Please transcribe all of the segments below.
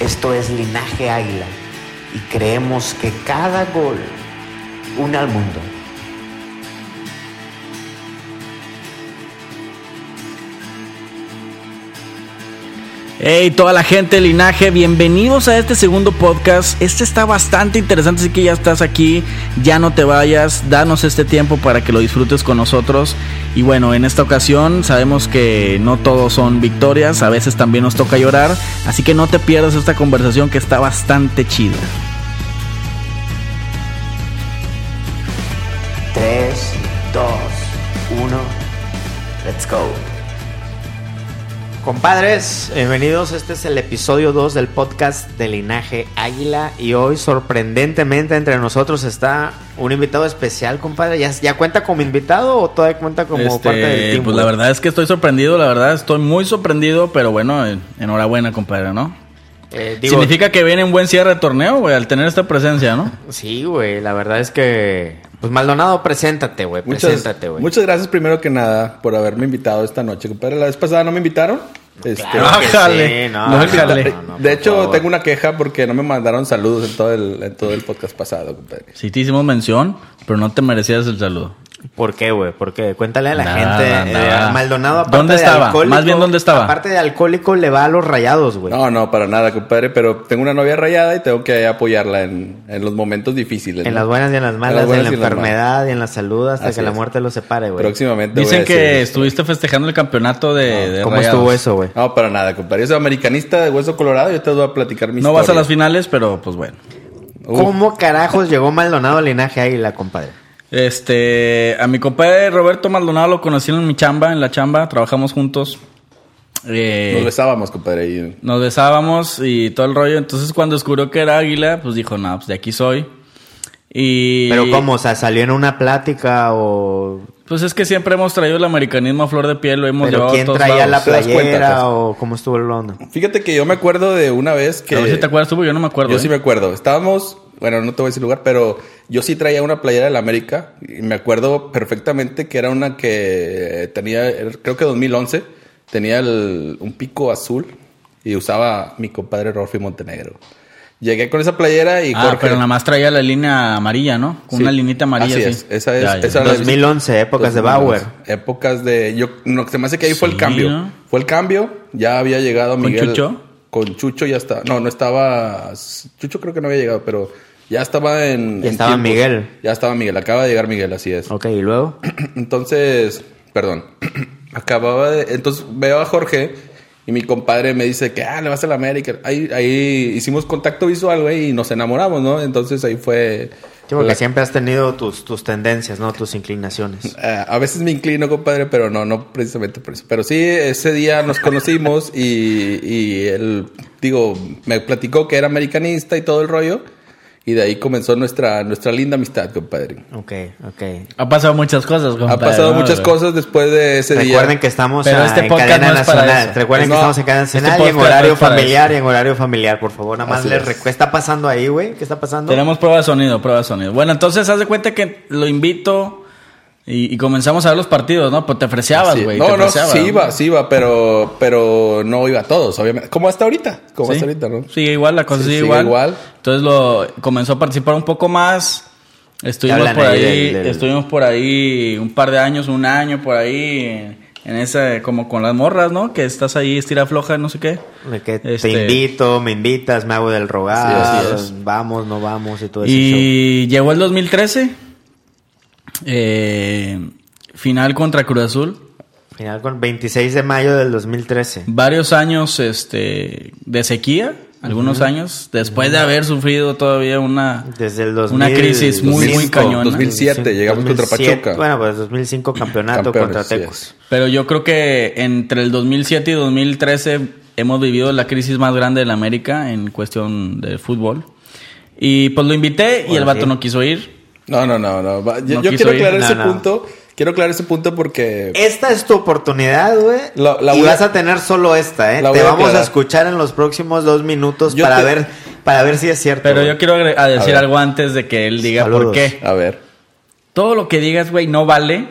Esto es Linaje Águila y creemos que cada gol une al mundo. Hey, toda la gente de Linaje, bienvenidos a este segundo podcast. Este está bastante interesante, así que ya estás aquí, ya no te vayas, danos este tiempo para que lo disfrutes con nosotros. Y bueno, en esta ocasión sabemos que no todos son victorias, a veces también nos toca llorar, así que no te pierdas esta conversación que está bastante chida. 3, 2, 1, let's go. Compadres, bienvenidos. Este es el episodio 2 del podcast de Linaje Águila. Y hoy, sorprendentemente, entre nosotros está un invitado especial, compadre. ¿Ya, ya cuenta como invitado o todavía cuenta como Este, parte del team? pues la verdad es que estoy sorprendido, la verdad estoy muy sorprendido, pero bueno, en- enhorabuena, compadre, ¿no? Eh, digo, Significa que viene un buen cierre de torneo, güey, al tener esta presencia, ¿no? Sí, güey, la verdad es que. Pues Maldonado, preséntate, güey. Preséntate, güey. muchas gracias primero que nada por haberme invitado esta noche, compadre. La vez pasada no me invitaron. Este, Claro que Bájale. sí, no, No, de hecho, favor. tengo una queja porque no me mandaron saludos en todo el, en todo el podcast pasado, compadre. Sí te hicimos mención, pero no te merecías el saludo. ¿Por qué, güey? Porque cuéntale a la Nada, gente. nada. eh, Maldonado, aparte ¿Dónde de estaba? alcohólico- Más bien, ¿dónde estaba? Aparte de alcohólico, le va a los rayados, güey. No, no, para nada, compadre. Pero tengo una novia rayada y tengo que apoyarla en, en los momentos difíciles. En ¿no? las buenas y en las malas, en, la y enfermedad y en la salud, hasta Así que la muerte los separe, güey. Próximamente. voy Dicen que decir- estuviste festejando el campeonato de, de ¿Cómo Rayados. estuvo eso, güey? No, para nada, compadre. Yo soy americanista de Hueso Colorado y yo te voy a platicar mi No vas a las finales, pero pues bueno. Uf. ¿Cómo carajos llegó Maldonado al linaje águila, compadre? Este, a mi compadre Roberto Maldonado lo conocí en mi chamba, en la chamba, trabajamos juntos. Eh, Nos besábamos, compadre. y- nos besábamos y todo el rollo. Entonces cuando descubrió que era águila, pues dijo, no, pues de aquí soy. Y... Pero ¿cómo? O sea, ¿salió en una plática o...? Pues es que siempre hemos traído el americanismo a flor de piel, lo hemos ¿Pero llevado a quién todos traía la lados. ¿Te das cuenta, playera pues? o cómo estuvo el onda? Fíjate que yo me acuerdo de una vez que... A ver si te acuerdas tú, yo no me acuerdo. Yo ¿eh? sí me acuerdo. Estábamos, bueno, no te voy a decir lugar, pero yo sí traía una playera de la América y me acuerdo perfectamente que era una que tenía, creo que 2011, tenía el- un pico azul y usaba mi compadre Rolfi Montenegro. Llegué con esa playera y Ah, Jorge... pero nada más traía la línea amarilla, ¿no? Con Sí. una linita amarilla. Así sí. es, esa es- Ya, ya. esa- 2011, épocas de 2011. Bauer. Épocas de... Yo, no, se me hace que ahí fue el cambio. ¿no? Fue el cambio, ya había llegado ¿Con Miguel... Chucho? Con Chucho ya está... No, no estaba... Chucho creo que no había llegado, pero ya estaba en... Ya estaba. Miguel. Ya estaba Miguel, acaba de llegar Miguel, así es. Ok, ¿y luego? Entonces, perdón, acababa de... Entonces veo a Jorge y mi compadre me dice que, ah, le vas a la América. Ahí, ahí hicimos contacto visual, güey, y nos enamoramos, ¿no? Entonces ahí fue... Sí, porque la- siempre has tenido tus, tus tendencias, ¿no? Tus inclinaciones. Eh, a veces me inclino, compadre, pero no, no precisamente por eso. Pero sí, ese día nos conocimos y, y él, digo, me platicó que era americanista y todo el rollo. Y de ahí comenzó nuestra, nuestra linda amistad, compadre. Ok, ok. Ha pasado muchas cosas, compadre. ha pasado ¿no? muchas cosas después de ese Recuerden día. que estamos Pero este en podcast cadena no es para nacional. Recuerden que estamos en cadena este nacional y en horario familiar y en horario familiar, por favor. Nada más les es. recu- ¿Qué está pasando ahí, güey? ¿Qué está pasando? Tenemos prueba de sonido, prueba de sonido. Bueno, entonces haz de cuenta que lo invito y, y comenzamos a ver los partidos, ¿no? Pues te ofreciabas, Sí. güey. No, te no, sí iba, sí iba, pero, pero no iba a todos, obviamente. Como hasta ahorita, como Sí. hasta ahorita, ¿no? Sigue igual, la cosa Sí, sigue sigue igual. igual. Entonces lo comenzó a participar un poco más. Estuvimos hablan por ahí ahí, del- del- estuvimos por ahí un par de años, un año por ahí en ese como con las morras, ¿no? Que estás ahí estira floja, no sé qué. De que Este- Te invito, me invitas, me hago del rogar, Sí, así es. vamos, no vamos y todo ese show. Y llegó el 2013. Eh, final contra Cruz Azul. Final con 26 de mayo del 2013. Varios años este de sequía. algunos años, después de haber sufrido todavía una, Desde el 2000, una crisis muy, muy 2005, cañona. 2007, llegamos contra 2007, Pachuca. Bueno, pues 2005 campeonato Campeones, contra sí Tecos. es. Pero yo creo que entre el 2007 y 2013 hemos vivido la crisis más grande de la América en cuestión de fútbol. Y pues lo invité y Bueno, el vato sí. no quiso ir. No, no, no, no. Yo, No yo quiso quiero aclarar ese no. punto. Quiero aclarar ese punto porque Esta es tu oportunidad, güey. La- la y vas a tener solo esta, ¿eh? La Te a vamos a escuchar en los próximos dos minutos Yo para te- ver para ver si es cierto. Pero yo quiero decir algo antes de que él diga por qué. a ver. Todo lo que digas, güey, no vale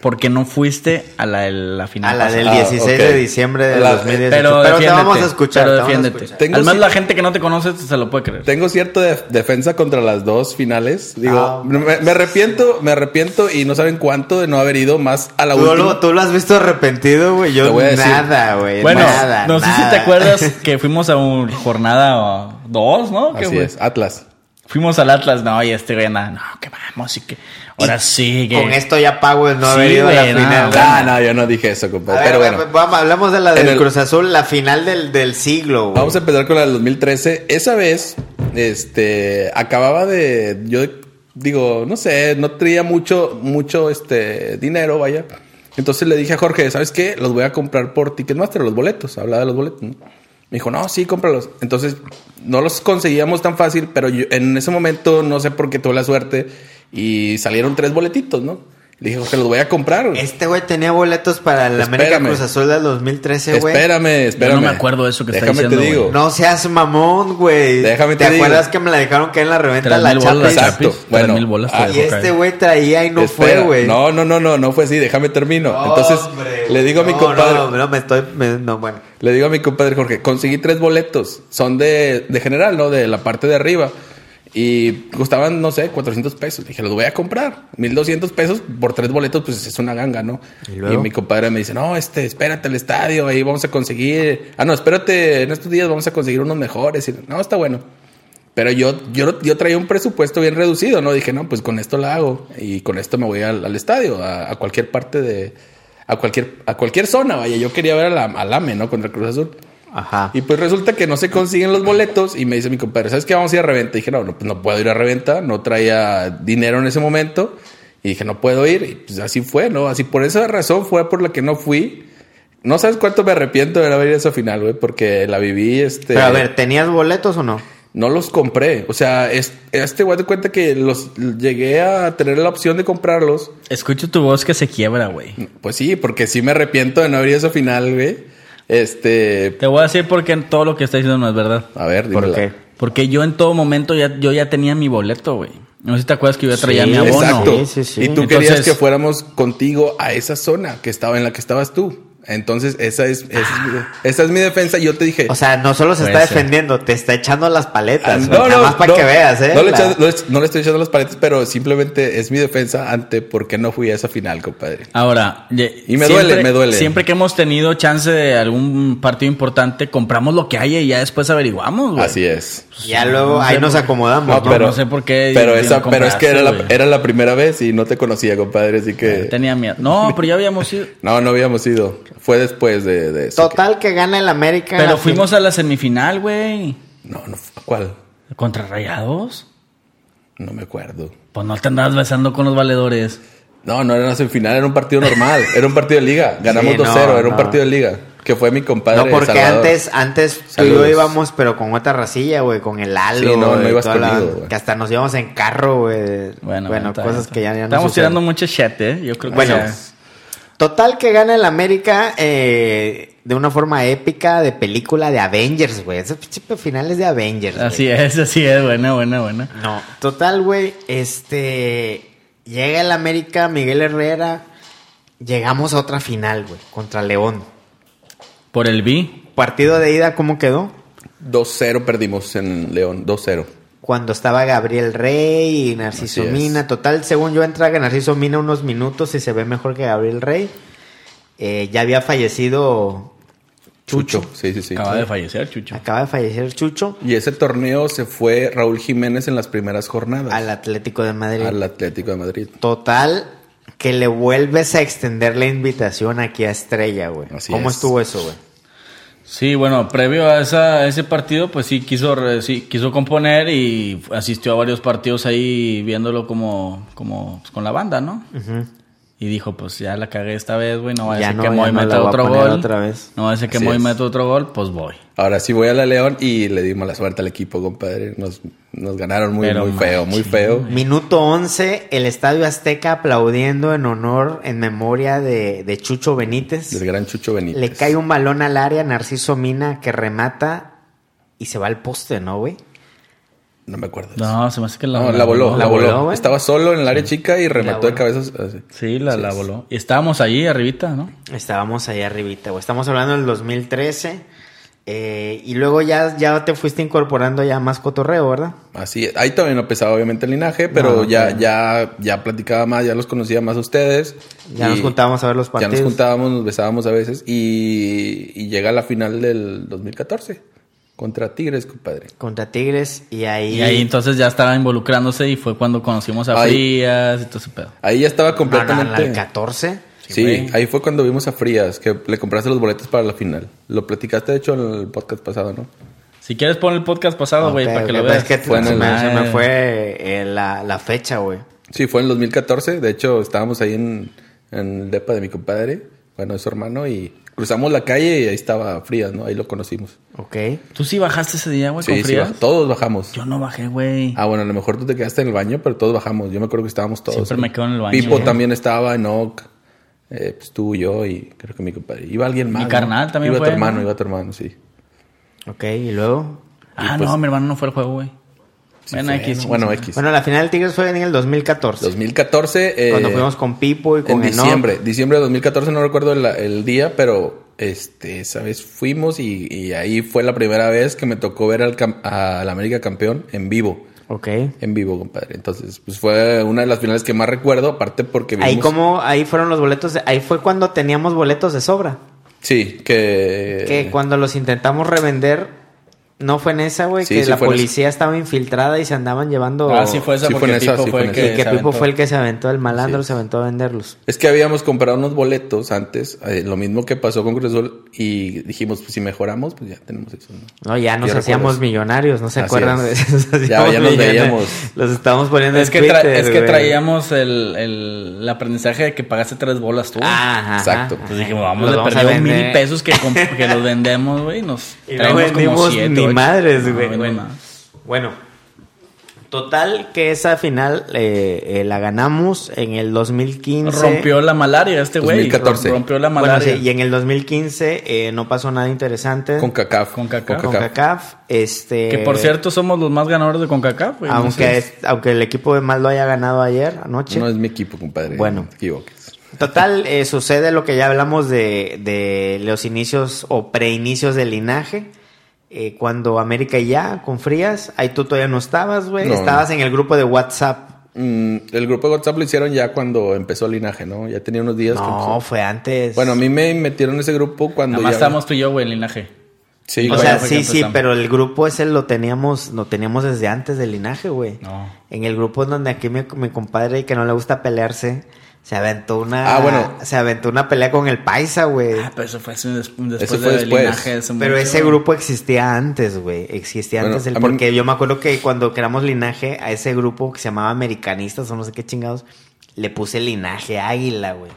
porque no fuiste a la, la final. a la del Ah, 16 ok. de diciembre de La- 2018. Pero, te defiéndete, vamos a escuchar. pero te vamos a defiéndete. escuchar. Además, la gente que no te conoce se lo puede creer. Tengo cierta de- defensa contra las dos finales. Digo, Ah, me, me arrepiento, me arrepiento y no saben cuánto de no haber ido más a la ¿Tú última. lo, tú lo has visto arrepentido, güey. Yo Te voy a decir. nada, güey. Bueno, nada, no sé si te acuerdas que fuimos a un jornada 2, ¿no? ¿Qué Así es, Atlas. Fuimos al Atlas, no, y este güey anda, no, que vamos y que ahora sí, que Con esto ya pago el no Sí, haber ido a la no, final. Ah, no, yo no dije eso, compadre. ver, Pero bueno, vamos, hablamos de la del el- Cruz Azul, la final del, del siglo, güey. vamos a empezar con la del 2013. Esa vez, este, acababa de, yo digo, no sé, no traía mucho, mucho, este, dinero, vaya. Entonces le dije a Jorge, ¿sabes qué? Los voy a comprar por Ticketmaster, los boletos. Hablaba de los boletos, ¿no? Me dijo, no, sí, cómpralos. Entonces, no los conseguíamos tan fácil, pero yo, en ese momento, no sé por qué tuve la suerte y salieron tres boletitos, ¿no? Le dije, Jorge, los voy a comprar. güey". Este güey tenía boletos para el América Espérame. Cruz Azul del 2013, güey. Espérame, espérame. me acuerdo de eso que está diciendo, te digo. güey. No seas mamón, güey. Déjame ¿Te, te digo. acuerdas que me la dejaron caer en la reventa la chapa? Exacto. Bueno, tres mil bolas te ah, Y este güey traía y no Espera. fue, güey. No, no, no, no, no fue así. Déjame termino. Entonces, Hombre, le digo a mi no, compadre, No, no, me estoy. me- no, bueno. le digo a mi compadre Jorge, conseguí tres boletos. Son de, de general, ¿no? De la parte de arriba. Y costaban, no sé, 400 pesos. Dije, los voy a comprar. 1200 pesos por tres boletos, pues es una ganga, ¿no? ¿Y mi compadre me dice, no, este, espérate al estadio, ahí vamos a conseguir. Ah, no, espérate, en estos días vamos a conseguir unos mejores. Y, no, está bueno. Pero yo, yo, yo traía un presupuesto bien reducido, ¿no? Dije, no, pues con esto la hago. Y con esto me voy al, al estadio, a, a cualquier parte de. A cualquier, a cualquier zona, vaya. Yo quería ver a la, al AME, ¿no? Contra el Cruz Azul. Ajá. Y pues resulta que no se consiguen los boletos y me dice mi compadre, ¿sabes qué? Vamos a ir a reventa. Y dije, no, no, pues no puedo ir a reventa, no traía dinero en ese momento. Y dije, no puedo ir. Y pues así fue, ¿no? Así por esa razón fue por la que no fui. No sabes cuánto me arrepiento de no haber ido a esa final, güey, porque la viví, este... Pero a ver, ¿tenías boletos o no? No los compré. O sea, es, este güey de cuenta que los llegué a tener la opción de comprarlos. Escucho tu voz que se quiebra, güey. Pues sí, porque sí me arrepiento de no haber ido a esa final, güey. Este... Te voy a decir porque todo lo que está diciendo no es verdad. A ver, ¿Por dímela. qué? Porque yo en todo momento ya, yo ya tenía mi boleto, güey. No sé si te acuerdas que yo ya traía Sí, mi abono. Exacto. Sí, sí, sí. Y tú Entonces- querías que fuéramos contigo a esa zona que estaba en la que estabas tú. Entonces, esa es, esa es, mi, esa es mi defensa. Yo te dije. O sea, no solo se está ser. defendiendo, te está echando las ah, paletas. güey. Nada más para que veas, ¿eh? No le, La- no le- no estoy echando las paletas, pero simplemente es mi defensa ante por qué no fui a esa final, compadre. Ahora, Y me duele, me duele. Siempre que hemos tenido chance de algún partido importante, compramos lo que haya y ya después averiguamos, güey. Así es. Ya luego ahí nos acomodamos. No, ¿no? pero, no sé por qué Pero, esa, no pero es que era la, era la primera vez y no te conocía, compadre. Así que. Tenía miedo. No, pero ya habíamos ido. No, no habíamos ido. Fue después de, de eso. Total que gana el América. Pero la fuimos a la semifinal, güey. No, no. ¿Cuál? ¿Contra Rayados? No me acuerdo. Pues no te andabas besando con los valedores. No, no era una semifinal, era un partido normal. Era un partido de liga. Ganamos Sí, no, 2-0, era un no. partido de liga. Que fue mi compadre. No, porque Salvador. antes, antes tú y yo íbamos, pero con otra racilla, güey, con el halo. Sí, no, no ibas la- conmigo, güey. Que hasta nos íbamos en carro, güey. Bueno, cosas que ya, ya no Estamos tirando mucho chat, ¿eh? Yo creo que Bueno, total que gana el América eh, de una forma épica de película de Avengers, güey. Esos finales de Avengers. güey. Así es, así es. Buena, buena, buena. No, total, güey, este... Llega el América, Miguel Herrera. Llegamos a otra final, güey, contra León. Por el B. Partido de ida, ¿cómo quedó? 2-0 perdimos en León. 2-0. Cuando estaba Gabriel Rey y Narciso Así es. Mina. Total, según yo entra Narciso Mina unos minutos y se ve mejor que Gabriel Rey. Eh, ya había fallecido Chucho. Sí, sí, sí. Acaba de fallecer, Chucho. Acaba de fallecer Chucho Y ese torneo se fue Raúl Jiménez en las primeras jornadas. al Atlético de Madrid. al Atlético de Madrid. Total, que le vuelves a extender la invitación aquí a Estrella, güey. Así ¿Cómo es. estuvo eso, güey? Sí, bueno, previo a, esa, ese partido, pues sí quiso, sí quiso componer y asistió a varios partidos ahí viéndolo como, como pues, con la banda, ¿no? Y dijo, pues ya la cagué esta vez, güey, no va a Ya ser no, que Moy no meta otro gol. otra vez. No va a ser que Moy meta otro gol, pues voy. Ahora sí voy a la León y le dimos la suerte al equipo, compadre. Nos, nos ganaron muy, Pero muy feo, muy feo. Minuto 11, el Estadio Azteca aplaudiendo en honor, en memoria de, de Chucho Benítez. Del gran Chucho Benítez. Le cae un balón al área, Narciso Mina, que remata y se va al poste, ¿no, güey? No me acuerdo. de eso. No, se me hace que la, No, la voló, la voló, voló. Estaba solo en el área chica y remató de cabezas. así. Sí, la, la voló. Y estábamos allí arribita, ¿no? Estábamos ahí arribita, güey. Estamos hablando del 2013. eh, y luego ya, ya te fuiste incorporando ya más cotorreo, ¿verdad? Así es. Ahí todavía no pesaba obviamente el linaje, pero No, ya, no. ya, ya platicaba más, ya los conocía más a ustedes. Ya nos juntábamos a ver los Ya partidos. nos juntábamos, nos besábamos a veces y, y llega la final del 2014 contra Tigres, compadre. Contra Tigres y ahí... Y ahí entonces ya estaba involucrándose y fue cuando conocimos a Ahí- Frías y todo ese pedo. Ahí ya estaba no, completamente... el 14. Sí, ahí fue cuando vimos a Frías, que le compraste los boletos para la final. Lo platicaste, de hecho, en el podcast pasado, ¿no? Si quieres pon el podcast pasado, güey, para que lo veas. Es que Fue en se, el- me, se me Ah, fue eh, la, la fecha, güey. Sí, fue en el 2014. De hecho, estábamos ahí en, en el depa de mi compadre, bueno, de su hermano, y cruzamos la calle y ahí estaba Frías, ¿no? Ahí lo conocimos. Ok. ¿Tú sí bajaste ese día, güey, Sí, con sí, Frías? baj- todos bajamos. Yo no bajé, güey. Ah, bueno, a lo mejor tú te quedaste en el baño, pero todos bajamos. Yo me acuerdo que estábamos todos. Siempre ahí. me quedo en el baño, Pipo güey. también estaba, Enoch, eh, pues tú, yo y creo que mi compadre. Iba alguien más. Mi ¿no? carnal también Iba fue, tu hermano, ¿no? iba tu hermano, sí. Ok, y luego... ah, pues- no, mi hermano no fue al juego, güey. Bueno, fue, X. ¿no? Bueno, X. Bueno, la final de Tigres fue en el 2014. 2014. eh, cuando fuimos con Pipo y con en Enoch. diciembre, diciembre de 2014, no recuerdo el, el día, pero este, esa vez fuimos y, y ahí fue la primera vez que me tocó ver al, América campeón en vivo. Ok. En vivo, compadre. Entonces, pues fue una de las finales que más recuerdo, aparte porque Ahí vimos- como, ahí fueron los boletos, de- ahí fue cuando teníamos boletos de sobra. Sí, que... Que cuando los intentamos revender, no fue en esa, güey, Sí, que sí la esa. policía estaba infiltrada y se andaban llevando... Ah, sí fue esa Sí porque fue en esa, Pipo sí fue el que Y esa. que se Pipo aventó. fue el que se aventó, el malandro Sí. se aventó a venderlos. Es que habíamos comprado unos boletos antes, eh, lo mismo que pasó con Cruz Azul, y dijimos, pues si mejoramos, pues ya tenemos eso. ¿no? No, ya nos ¿Qué hacíamos recuerdas? millonarios, ¿no se Así acuerdan de es. eso? Nos Ya- ya nos veíamos. Los estábamos poniendo Es en que, Twitter, es que traíamos el, el, el aprendizaje de que pagaste tres bolas tú. Ajá, Exacto. ajá. Entonces dijimos, vamos perder vender. mil pesos que, los vendemos, güey. Nos traemos como siete, ni madres, No, güey. Bueno. total que esa final eh, eh, la ganamos en el 2015. Rompió la malaria este güey. 2014. Rompió la Bueno, malaria. sí, y en el 2015 eh, no pasó nada interesante. Con CACAF. Con CACAF. Con CACAF, este... Que por cierto somos los más ganadores de CONCACAF, güey. Aunque, Entonces, es- aunque el equipo de mal lo haya ganado ayer, anoche. No es mi equipo, compadre. Bueno. No te equivoques. Total, eh, sucede lo que ya hablamos de, de los inicios o preinicios del linaje. Eh, cuando América y ya, con Frías, ahí tú todavía no estabas, güey. No, estabas en el grupo de WhatsApp. Mm, el grupo de WhatsApp lo hicieron ya cuando empezó el linaje, ¿no? Ya tenía unos días. No, fue antes. Bueno, a mí me metieron en ese grupo cuando nada más ya... estamos tú y yo, güey, en linaje. Sí, O sea, sí, sí, pero el grupo ese lo teníamos, lo teníamos desde antes del linaje, güey. No. En el grupo donde aquí mi, mi compadre que no le gusta pelearse, se aventó una, Ah, bueno. se aventó una pelea con el paisa, güey. Ah, pero eso fue después Eso fue del después. linaje. Pero mucho. ese grupo existía antes, güey. Existía Bueno, antes. El, mí- porque yo me acuerdo que cuando creamos linaje, a ese grupo que se llamaba Americanistas o no sé qué chingados, le puse linaje águila, güey.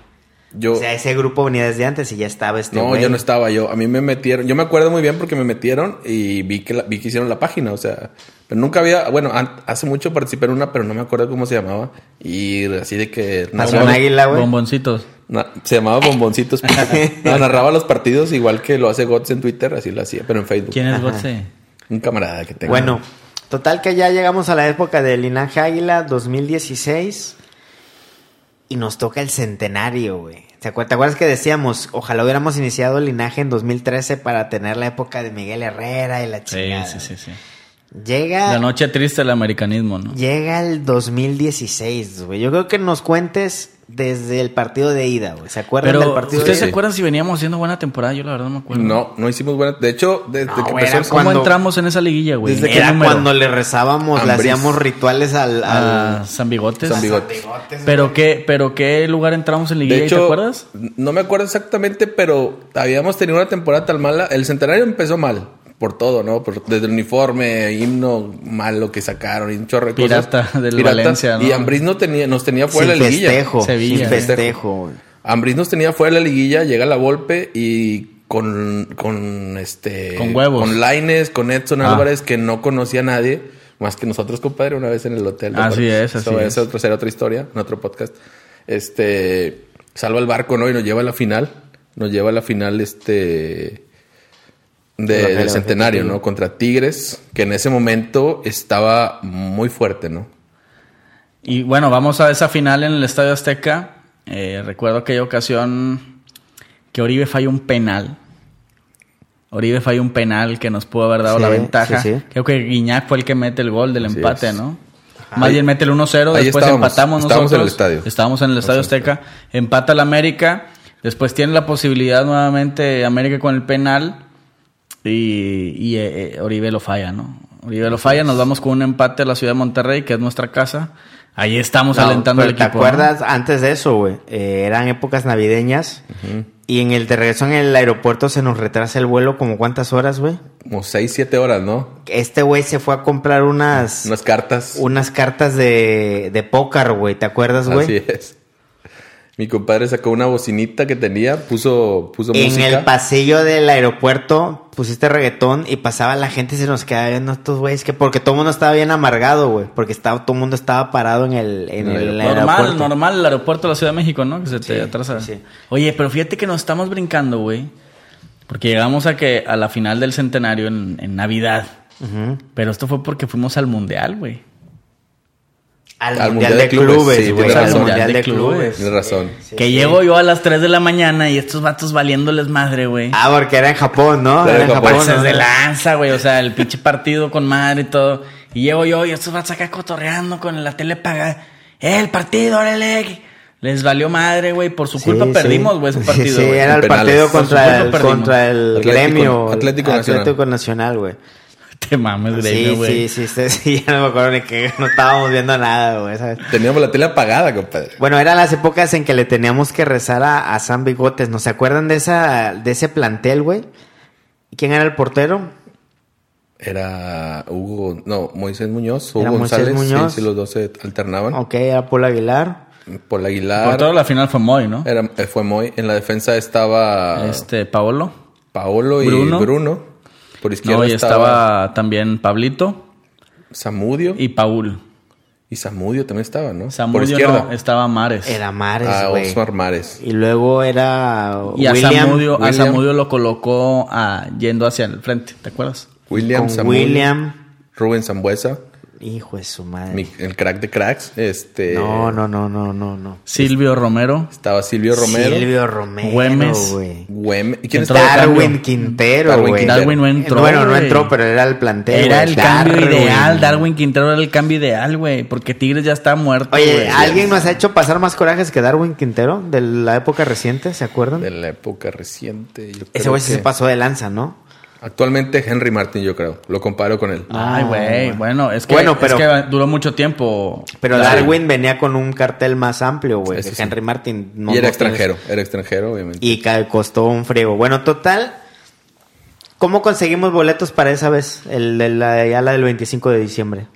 Yo... O sea, ese grupo venía desde antes y ya estaba este No, güey. yo no estaba yo. A mí me metieron. Yo me acuerdo muy bien porque me metieron y vi que, la- vi que hicieron la página. O sea, pero nunca había. Bueno, an- hace mucho participé en una, pero no me acuerdo cómo se llamaba. Y así de que. Pasó narraba- un águila, güey. Bomboncitos. na- se llamaba Bomboncitos. no, narraba los partidos igual que lo hace Gots en Twitter, así lo hacía, pero en Facebook. ¿Quién es Gotze? Un camarada que tengo. Bueno, total que ya llegamos a la época del linaje águila 2016 y nos toca el centenario, güey. ¿Te acuer- te acuerdas que decíamos, ojalá hubiéramos iniciado el linaje en 2013 para tener la época de Miguel Herrera y la Sí, chingada? sí, sí, sí. Llega. La noche triste del americanismo, ¿no? Llega el 2016, güey. Yo creo que nos cuentes desde el partido de ida, güey. ¿Se acuerdan Pero, del partido ¿ustedes de se acuerdan si veníamos haciendo buena temporada? Yo la verdad no me acuerdo. No, no hicimos buena. De hecho, desde No, que empezó era el- ¿Cómo cuando- entramos en esa liguilla, güey? Desde ¿En que qué Era cuando le rezábamos, le hacíamos rituales al... a al... San Bigotes. San Bigotes. ¿Pero qué, ¿Pero qué lugar entramos en liguilla? De hecho, ¿Te acuerdas? no me acuerdo exactamente, pero habíamos tenido una temporada tan mala. El centenario empezó mal. Por todo, ¿no? Por- desde el uniforme, himno malo que sacaron y un chorro de Pirata cosas. del Valencia, ¿no? Y Ambriz no tenía, nos tenía fuera sin de la liguilla. festejo. Sevilla. Sin festejo, güey. Ambriz nos tenía fuera de la liguilla, llega la Volpe y con, con este Con huevos. con Laines, con Edson Ah. Álvarez, que no conocía a nadie, más que nosotros, compadre, una vez en el hotel. ¿te Así es, así Eso es. esa otra, será otra historia, en otro podcast. Este salva el barco, ¿no? Y nos lleva a la final. Nos lleva a la final, este. De- del centenario. ¿no? Contra Tigres, que en ese momento estaba muy fuerte, ¿no? Y bueno, vamos a esa final en el Estadio Azteca. Eh, recuerdo aquella ocasión que Oribe falló un penal. Oribe falló un penal que nos pudo haber dado Sí, la ventaja. sí, sí. Creo que Guiñac fue el que mete el gol del Así empate, es. ¿no? Más bien mete el 1-0, ahí después estábamos, empatamos estábamos en el nosotros. estadio. Estábamos en el Estadio Azteca. Empata el América. Después tiene la posibilidad nuevamente América con el penal. Y, y, eh, eh, Oribe lo falla, ¿no? Oribe lo falla. Nos vamos con un empate a la ciudad de Monterrey, que es nuestra casa. Ahí estamos No, alentando al equipo. ¿Te ¿no? acuerdas antes de eso, güey? Eh, eran épocas navideñas. Y en el de regreso en el aeropuerto se nos retrasa el vuelo como cuántas horas, güey. Como 6, 7 horas, ¿no? Este güey se fue a comprar unas... Unas cartas. Unas cartas de, de póker, güey. ¿Te acuerdas, güey? Así es. Mi compadre sacó una bocinita que tenía, puso, puso En música. el pasillo del aeropuerto pusiste reggaetón y pasaba la gente y se nos quedaba viendo estos güeyes que porque todo el mundo estaba bien amargado, güey, porque estaba todo el mundo estaba parado en el, en En el el Normal, aeropuerto. normal, el aeropuerto de la Ciudad de México, ¿no? Que se te Sí, atrasa. sí. Oye, pero fíjate que nos estamos brincando, güey. Porque llegamos a que a la final del centenario en, en Navidad. Pero esto fue porque fuimos al Mundial, güey. Al, mundial, de Clubes, sí, güey, tienes al razón. mundial de Clubes. Tienes razón. Sí, que sí. llego yo a las 3 de la mañana y estos vatos valiéndoles madre, güey. Ah, porque era en Japón, ¿no? Era Era en Japón, Japón. Pases ¿no? de lanza, güey. O sea, el pinche partido con madre y todo. Y llego yo y estos vatos acá cotorreando con la tele pagada. ¡Eh, el partido, órale! Les valió madre, güey. Por su Sí, culpa sí. perdimos, güey, ese Sí, partido. Sí, era el penales. partido contra el, contra el Atlético- gremio. Atlético Nacional. Atlético Nacional, güey. Te mames, gremio, Sí, güey. sí, sí, sí, sí, ya no me acuerdo ni que no estábamos viendo nada, güey. Teníamos la tele apagada, compadre. Bueno, eran las épocas en que le teníamos que rezar a, a San Bigotes. ¿No se acuerdan de esa de ese plantel, güey? ¿Quién era el portero? Era Hugo, no, Moisés Muñoz, Hugo Era Moisés González. Muñoz. Sí, sí, los dos se alternaban. Ok, era Paul Aguilar. Por la Por Aguilar. todo la final fue Moy, ¿no? Era, eh, fue Moy. En la defensa estaba Este, Paolo. Paolo y Bruno. Bruno. Por izquierda No, y estaba, estaba también Pablito Samudio. Y, y Paul. Samudio también estaba, ¿no? Por Samudio izquierda. no, estaba Mares. Era Mares, Ah. Osmar Mares. y luego era y a William, Samudio, a. Samudio lo colocó a- yendo hacia el frente, ¿te acuerdas? William con Samudio. William. Rubén Zambuesa. Hijo de su madre. mi- el crack de cracks. Este. No, no, no, no, no, no. Silvio Romero. Estaba Silvio Romero. Silvio Romero, Güemes. güey. Güeme- ¿Quién Entró. Darwin Quintero, Darwin güey. Quintero. Darwin no entró. Bueno, no entró, pero era el plantel. Era el cambio ideal. Darwin Quintero era el cambio ideal, güey. Porque Tigres ya está muerto. Oye. ¿alguien nos ha hecho pasar más corajes que Darwin Quintero de la época reciente? ¿Se acuerdan? De la época reciente. yo Ese güey sí que- se pasó de lanza, ¿no? Actualmente Henry Martin, yo creo. Lo comparo con él. Ay, güey. Bueno, es que, Bueno, es pero- que duró mucho tiempo. Pero Darwin. Venía con un cartel más amplio, güey. Sí. Henry Martin no y era no extranjero. Era extranjero, obviamente. Y costó un friego. Bueno, total. ¿Cómo conseguimos boletos para esa vez? El de la, ya la del 25 de diciembre.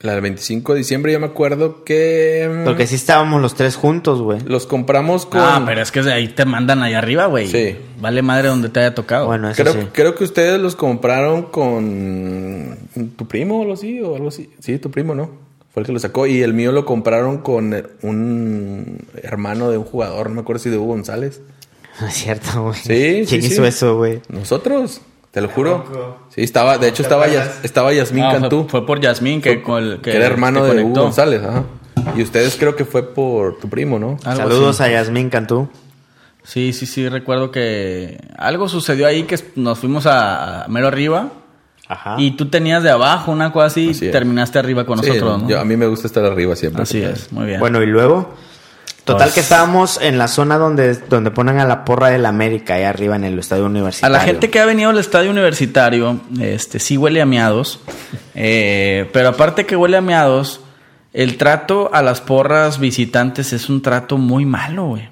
La del 25 de diciembre, yo me acuerdo que. mm, Porque sí estábamos los tres juntos, güey. Los compramos con. Ah, pero es que de ahí te mandan allá arriba, güey. Sí. Vale madre donde te haya tocado. Bueno, eso Creo, sí. creo que ustedes los compraron con tu primo o algo así, o algo así. Sí, tu primo, ¿no? Fue el que lo sacó. Y el mío lo compraron con un hermano de un jugador, no me acuerdo si de Hugo González. No es cierto, güey. Sí, ¿Quién sí, hizo sí. eso, güey? Nosotros, te lo juro. Sí, estaba, de hecho estaba, Yas- estaba Yasmín No, fue- Cantú, Fue, por Yasmín que, con el- que, era hermano que de Hugo. González, ajá. Y ustedes creo que fue por tu primo, ¿no? Algo Saludos así. a Yasmín Cantú. Sí, sí, sí, recuerdo que algo sucedió ahí que nos fuimos a, a mero arriba Ajá. Y tú tenías de abajo una cosa así Así y terminaste arriba con Sí, nosotros, ¿no? yo- a mí me gusta estar arriba siempre. Así es, muy bien. Bueno, y luego. Total Pues- que estábamos en la zona donde, donde ponen a la porra del América, ahí arriba en el estadio A universitario. la gente que ha venido al estadio universitario, este sí huele a miados. Eh, pero aparte que huele a miados, el trato a las porras visitantes es un trato muy malo, güey.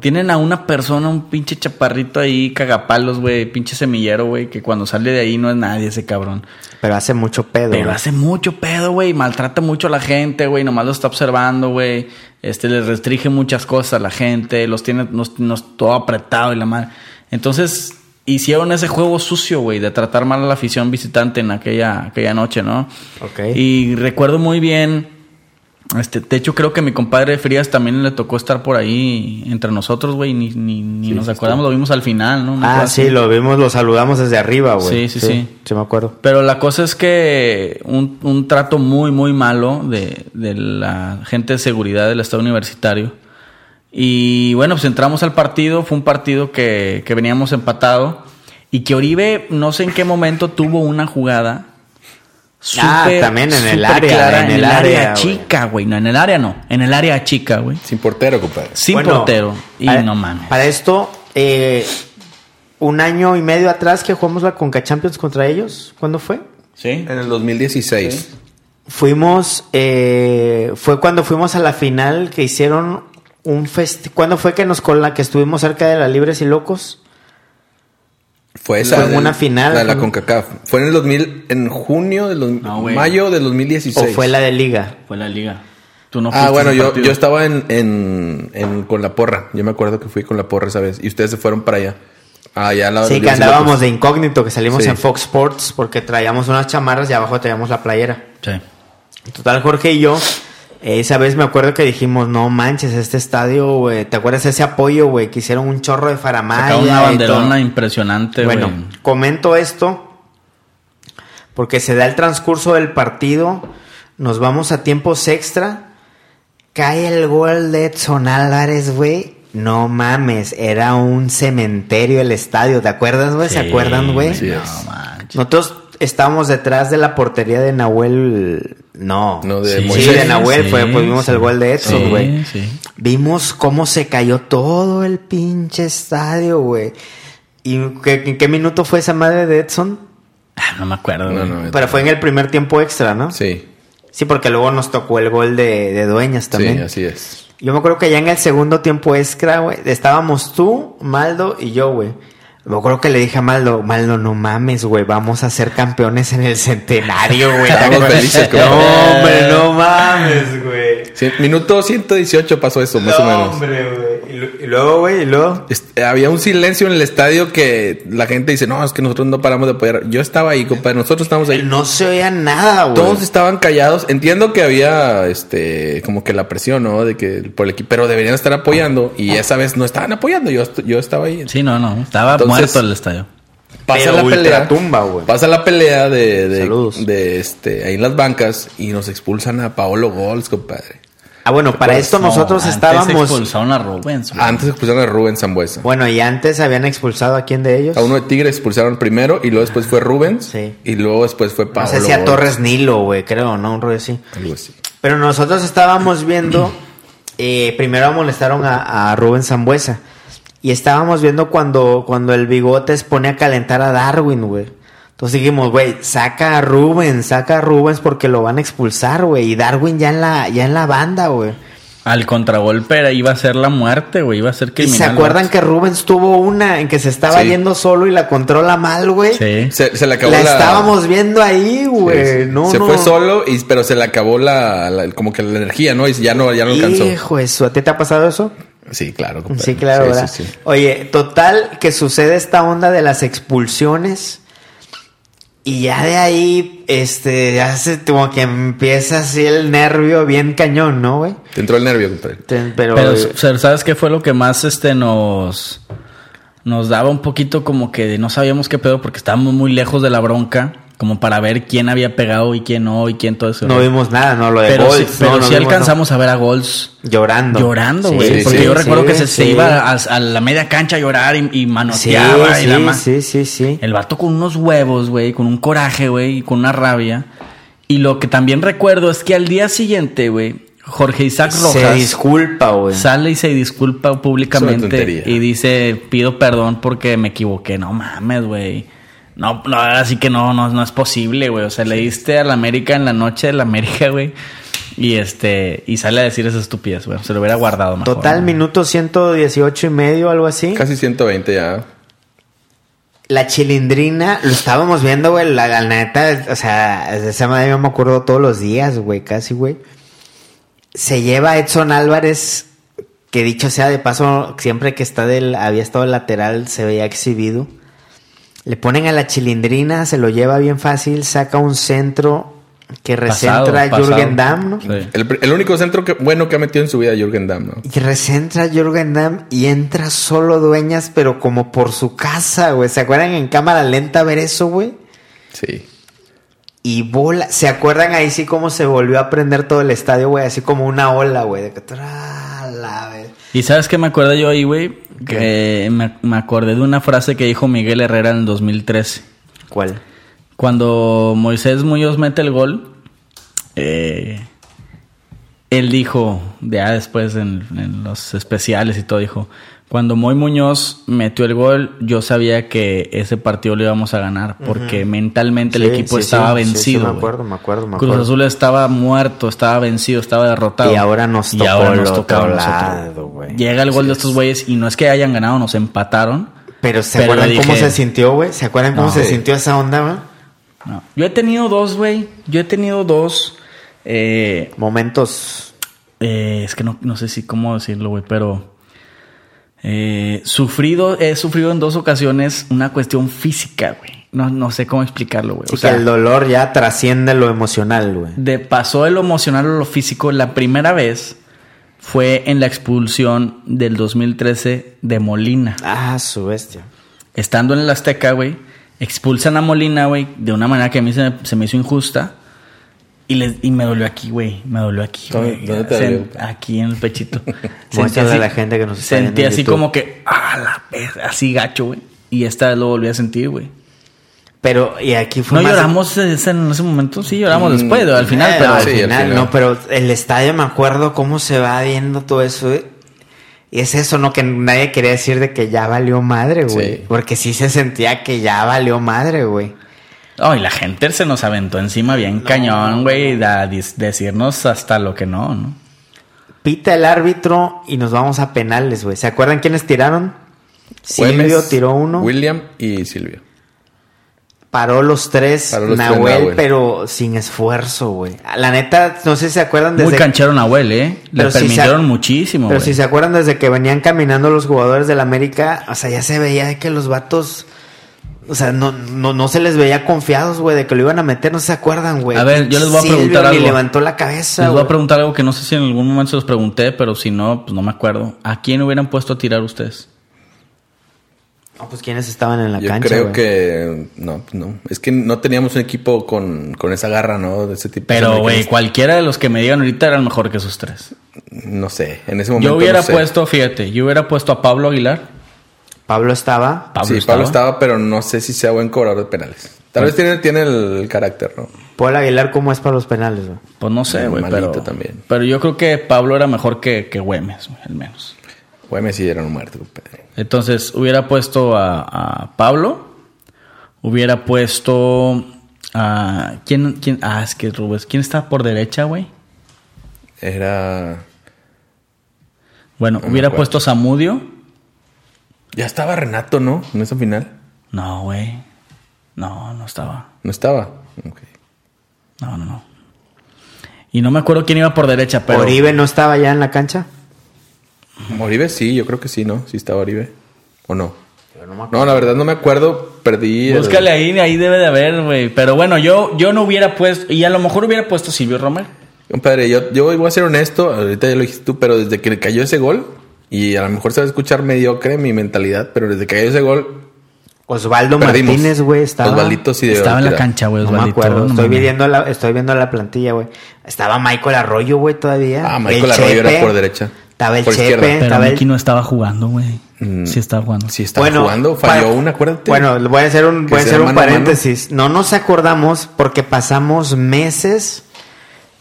Tienen a una persona, un pinche chaparrito ahí, cagapalos, güey, pinche semillero, güey, que cuando sale de ahí no es nadie ese cabrón. Pero hace mucho pedo. Pero hace mucho pedo, güey. Maltrata mucho a la gente, güey. Nomás lo está observando, güey. Este, les restringe muchas cosas a la gente. Los tiene nos, nos- todo apretado y la madre. Entonces, hicieron ese juego sucio, güey, de tratar mal a la afición visitante en aquella, aquella noche, ¿no? Ok. Y recuerdo muy bien. Este, de hecho, creo que a mi compadre Frías también le tocó estar por ahí entre nosotros, güey. Ni, ni, ni nos acordamos, lo vimos al final, ¿no? Ah, sí, así. lo vimos, lo saludamos desde arriba, güey. Sí, sí, sí. Sí, me acuerdo. Pero la cosa es que un, un trato muy, muy malo de, de la gente de seguridad del Estado Universitario. Y bueno, pues entramos al partido. Fue un partido que, que veníamos empatado. Y que Oribe, no sé en qué momento, tuvo una jugada. Ah, súper, también en el área, clara, en en el área, área, chica, güey. No, en el área no. En el área chica, güey. Sin portero, compadre. Sin Bueno, portero. Y para- no mames. Para esto, eh, un año y medio atrás que jugamos la Conca Champions contra ellos, ¿cuándo fue? ¿Sí? En el 2016. Fuimos, eh, fue cuando fuimos a la final que hicieron un festival. ¿Cuándo fue que nos con la que estuvimos cerca de las Libres y Locos? Fue esa. Fue en una final, La de la. CONCACAF. Fue en el 2000, en junio del dos- No, mayo del 2016. ¿O fue la de Liga? Fue la liga. Tú no Ah, bueno, yo, yo estaba en, en, en- con la porra. Yo me acuerdo que fui con la porra esa vez. Y ustedes se fueron para allá. Ah, allá al lado de Sí, los que andábamos de incógnito, que salimos Sí. en Fox Sports porque traíamos unas chamarras y abajo traíamos la playera. Sí. Total, Jorge y yo, esa vez me acuerdo que dijimos, no manches, este estadio, güey, ¿te acuerdas ese apoyo, güey? Que hicieron un chorro de faramaya. Una banderona impresionante, güey. Bueno, comento esto porque se da el transcurso del partido, nos vamos a tiempos extra, cae el gol de Edson Álvarez, güey. No mames, era un cementerio el estadio, ¿te acuerdas, güey? ¿Se acuerdan, güey? sí. No es. manches. Nosotros estábamos detrás de la portería de Nahuel. No, No, de sí, Moisés. de Nahuel, Sí, fue, pues vimos sí. el gol de Edson, güey. sí. Vimos cómo se cayó todo el pinche estadio, güey. ¿Y qué, en qué minuto fue esa madre de Edson? Ah, no me acuerdo, No, no, Pero fue en el primer tiempo extra, ¿no? Sí, Sí, porque luego nos tocó el gol de, de Dueñas también. sí, así es. Yo me acuerdo que ya en el segundo tiempo extra, güey, estábamos tú, Maldo y yo, güey. Me acuerdo que le dije a Maldo, Maldo, no mames, güey, vamos a ser campeones en el centenario, güey. Estábamos felices, No, hombre, no mames, güey. Minuto 118 pasó eso, más o menos. hombre, güey. Y lu- Y luego, güey, y luego... Este, había un silencio en el estadio que la gente dice, no, es que nosotros no paramos de apoyar. Yo estaba ahí, compadre, nosotros estamos ahí. No se oía nada, güey. Todos estaban callados. Entiendo que había, este, como que la presión, ¿no? De que por el equipo, pero deberían estar apoyando y esa vez no estaban apoyando. Yo, yo estaba ahí. Sí, no, no. Estaba Entonces- muerto el estadio. Pasa la pelea. güey. Pasa la pelea de, de, Saludos. de, este, ahí en las bancas y nos expulsan a Paolo Gols, compadre. Ah, bueno, para esto No, nosotros antes estábamos... expulsaron a Rubens, güey. Antes expulsaron a Rubén Zambuesa. Bueno, y antes habían expulsado a quién de ellos. A uno de Tigres expulsaron primero y luego después fue Rubens. Sí. Y luego después fue No Paolo sé si a. Torres Nilo, güey, creo, ¿no? Un rollo así. Algo así. Pero nosotros estábamos viendo, eh, primero amonestaron a, a Rubén Zambuesa. Y estábamos viendo cuando, cuando el Bigotes pone a calentar a Darwin, güey. Entonces dijimos, güey, saca a Rubens, saca a Rubens porque lo van a expulsar, güey. Y Darwin ya en la, ya en la banda, güey. Al contragolpe era- iba a ser la muerte, güey. Iba a ser Y criminal. se acuerdan que Rubens tuvo una en que se estaba Sí. yendo solo y la controla mal, güey. Sí. Se, se le acabó La la... estábamos viendo ahí, güey. sí. No, se no. fue solo, y, pero se le acabó la, la- como que la energía, ¿no? Y ya no, ya no alcanzó. Hijo de su, ¿a ti te ha pasado eso? Sí, claro. compadre. Sí, claro, Sí, ¿verdad? sí, sí. Oye, total que sucede esta onda de las expulsiones y ya de ahí, este, ya se como que empieza así el nervio bien cañón, ¿no, güey? Te entró el nervio, compadre. Te- Pero, Pero, ¿sabes qué fue lo que más este nos nos daba un poquito como que no sabíamos qué pedo porque estábamos muy lejos de la bronca como para ver quién había pegado y quién no y quién todo eso. No vimos nada, no lo de pero Golds. sí, pero no, sí alcanzamos a ver a Golds llorando. llorando, güey. sí, porque sí, yo recuerdo sí, que se, se iba a, a la media cancha a llorar y, y Sí, manoteaba y la sí, sí, sí, sí. El vato con unos huevos, güey, con un coraje, güey, y con una rabia. Y lo que también recuerdo es que al día siguiente, güey, Jorge Isaac Se Rojas disculpa, güey. sale y se disculpa públicamente y dice, pido perdón porque me equivoqué. No mames, güey. No, no, así que no, no, no es posible, güey. O sea, le diste a la América en la noche de la América, güey. Y este, y sale a decir esa estupidez, güey. Se lo hubiera guardado mejor. Total, ¿no? minuto 118 y medio, algo así. Casi 120 ya. La chilindrina, lo estábamos viendo, güey. La, la neta, o sea, esa yo me acuerdo todos los días, güey, casi, güey. Se lleva a Edson Álvarez, que dicho sea de paso, siempre que está del, había estado lateral, se veía exhibido. Le ponen a la chilindrina, se lo lleva bien fácil, saca un centro que Pasado, recentra a. Jürgen Damm, ¿no? Sí. El, pr- el único centro que, bueno que ha metido en su vida Jürgen Damm, ¿no? Y recentra a Jürgen Damm y entra solo dueñas, pero como por su casa, güey. ¿Se acuerdan en cámara lenta ver eso, güey? Sí. Y bola. ¿Se acuerdan ahí sí cómo se volvió a prender todo el estadio, güey? Así como una ola, güey. De que tra, la vez. ¿Y sabes qué me acuerdo yo ahí, güey? Que me, me acordé de una frase que dijo Miguel Herrera en el 2013. ¿Cuál? Cuando Moisés Muñoz mete el gol, eh, él dijo, ya después en, en los especiales y todo, dijo, cuando Moy Muñoz metió el gol, yo sabía que ese partido lo íbamos a ganar, porque mentalmente el equipo sí, estaba sí, vencido. sí, me acuerdo, me acuerdo, me Cruz acuerdo. Azul estaba muerto, estaba vencido, estaba derrotado. Y ahora nos Y tocó ahora el nos nosotros. lado, güey. Llega el gol de estos güeyes y no es que hayan ganado, nos empataron. Pero ¿se Pero acuerdan cómo se sintió, güey? ¿Se acuerdan cómo se sintió esa onda, güey? No. Yo he tenido dos, güey. Yo he tenido dos. eh, Momentos. eh, es que no, no sé si cómo decirlo, güey, pero. Eh, sufrido, he sufrido en dos ocasiones una cuestión física, güey. No, no sé cómo explicarlo, güey. Sí, O sea, que el dolor ya trasciende lo emocional, güey. de pasó de lo emocional a lo físico. La primera vez fue en la expulsión del 2013 de Molina. Ah, su bestia. estando en el Azteca, güey, expulsan a Molina, güey, de una manera que a mí se me, se me hizo injusta. Y, le- y me dolió aquí, güey. Me dolió aquí, ¿Dónde- güey. dónde te Sen- dolió? Aquí en el pechito. Muéstrale así- a la gente que nos está Sentí así YouTube. como que, ah, la verga, así gacho, güey. Y esta vez lo volví a sentir, güey. Pero, y aquí fue No más- lloramos ese- en ese momento, sí lloramos Mm, después, al final, Eh, pero... al sí, al final, final. no, pero el estadio me acuerdo cómo se va viendo todo eso. eh. Y es eso, ¿no? Que nadie quería decir de que ya valió madre, güey. Sí. Porque sí se sentía que ya valió madre, güey. Oh, y la gente se nos aventó encima bien cañón, güey, a dis- decirnos hasta lo que no, ¿no? Pita el árbitro y nos vamos a penales, güey. ¿Se acuerdan quiénes tiraron? Silvio Güemes, tiró uno. William y Silvio. Paró los tres. Paró los tres Nahuel, pero sin esfuerzo, güey. La neta, no sé si se acuerdan desde Muy canchero Nahuel, ¿eh? Le Pero si se- permitieron muchísimo, Pero si se acuerdan desde que venían caminando los jugadores del América, o sea, ya se veía que los vatos, o sea, no, no, no se les veía confiados, güey, de que lo iban a meter, no se acuerdan, güey. A ver, yo les voy a Silvio preguntar algo. levantó la cabeza, Les voy a preguntar algo que no sé si en algún momento se los pregunté, pero si no, pues no me acuerdo. ¿A quién hubieran puesto a tirar ustedes? No, pues quiénes estaban en la Yo cancha, creo que no, pues no. Es que no teníamos un equipo con, con esa garra, ¿no? De ese tipo. Pero, O sea, güey, cualquiera de los que me digan ahorita eran mejor que esos tres. no, no sé, en ese momento. Yo hubiera no sé. puesto, fíjate, yo hubiera puesto a Pablo Aguilar. Pablo estaba. Pablo sí, estaba. Pablo estaba, pero no sé si sea buen cobrador de penales. Tal vez tiene, tiene el carácter, ¿no? Paul Aguilar, ¿cómo es para los penales, güey? Pues no sé, güey, pero... también. Pero yo creo que Pablo era mejor que, que Güemes, güey, al menos. Güey, sí era un muerto, compadre. Entonces, hubiera puesto a, a Pablo. Hubiera puesto a... ¿Quién, quién? Ah, es que Rubens. ¿Quién está por derecha, güey? Era. Bueno, No hubiera puesto a Zamudio. Ya estaba Renato, ¿no? En esa final. No, güey. No, no estaba. No estaba. Ok. No, no, no. Y no me acuerdo quién iba por derecha, pero... Oribe no estaba ya en la cancha. Oribe sí, yo creo que sí, ¿no? Sí estaba Oribe. ¿O no? Yo no me acuerdo. No, la verdad no me acuerdo. Perdí. el- Búscale ahí, ahí debe de haber, güey. Pero bueno, yo, yo no hubiera puesto... Y a lo mejor hubiera puesto Silvio Romero. Compadre, yo, yo voy a ser honesto, ahorita ya lo dijiste tú, pero desde que cayó ese gol, y a lo mejor se va a escuchar mediocre mi mentalidad, pero desde que cayó ese gol, Osvaldo Perdimos. Martínez, güey, estaba. Osvaldito sí Estaba en la cancha, güey. No me acuerdo. no estoy, mames. viendo la, estoy viendo la plantilla, güey. Estaba Michael Arroyo, güey, todavía. Ah, Michael El Arroyo era Chepe. por derecha. Estaba el Por Chepe. izquierda. Pero estaba el- Miki no estaba jugando, güey. Mm. Sí estaba jugando. Sí, estaba jugando, falló para- una, acuérdate. Bueno, voy a hacer un, voy a hacer un mano a mano. paréntesis. No nos acordamos porque pasamos meses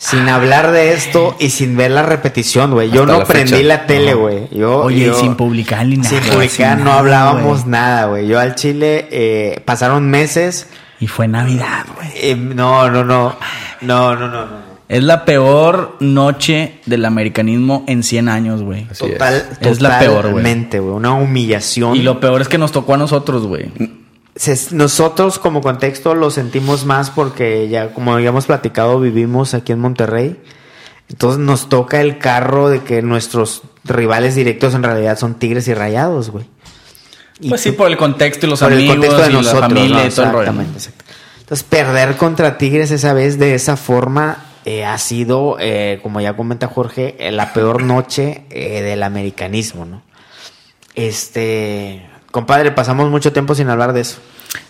sin hablar de esto y sin ver la repetición, güey. Yo Hasta no la prendí fecha. la tele, güey. Oye, yo- y sin publicar ni nada. Sin publicar sin no nada, hablábamos nada, güey. Yo al Chile eh, pasaron meses. Y fue Navidad, güey. eh, no, no, no. No, no, no, no. Es la peor noche del americanismo en 100 años, güey. Es. Total, Es la peor, güey. Una humillación. Y lo peor es que nos tocó a nosotros, güey. Se- nosotros como contexto lo sentimos más porque ya, como habíamos platicado, vivimos aquí en Monterrey. Entonces nos toca el carro de que nuestros rivales directos en realidad son Tigres y Rayados, güey. Y Pues sí, por el contexto y los por el amigos contexto de y nosotros, la familia ¿no? y todo el rollo. Exacto. Entonces perder contra Tigres esa vez de esa forma eh, ha sido, eh, como ya comenta Jorge, eh, la peor noche eh, del americanismo, ¿no? Este, compadre, pasamos mucho tiempo sin hablar de eso.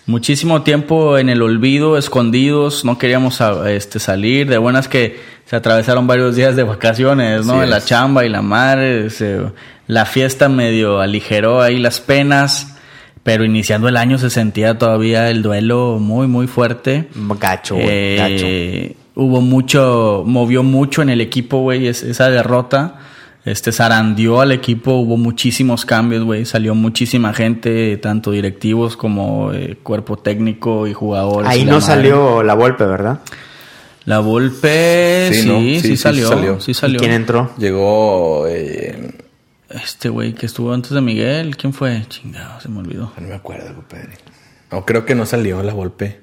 Muchísimo tiempo en el olvido, escondidos, no queríamos a- este, salir. De buenas que se atravesaron varios días de vacaciones, ¿no? En la chamba y la madre. se- la fiesta medio aligeró ahí las penas. Pero iniciando el año se sentía todavía el duelo muy, muy fuerte. Gacho, güey, gacho. Eh, hubo mucho, movió mucho en el equipo, güey, es- esa derrota. Este zarandió al equipo, hubo muchísimos cambios, güey. Salió muchísima gente, tanto directivos como eh, cuerpo técnico y jugadores. Ahí y no madre. salió la golpe, ¿verdad? La Volpe, sí, Sí, sí, ¿no? Sí, sí, salió, salió. sí salió. ¿Y quién entró? Llegó. eh, Este güey que estuvo antes de Miguel, ¿quién fue? Chingado, se me olvidó. no me acuerdo, compadre. No, creo que no salió la golpe.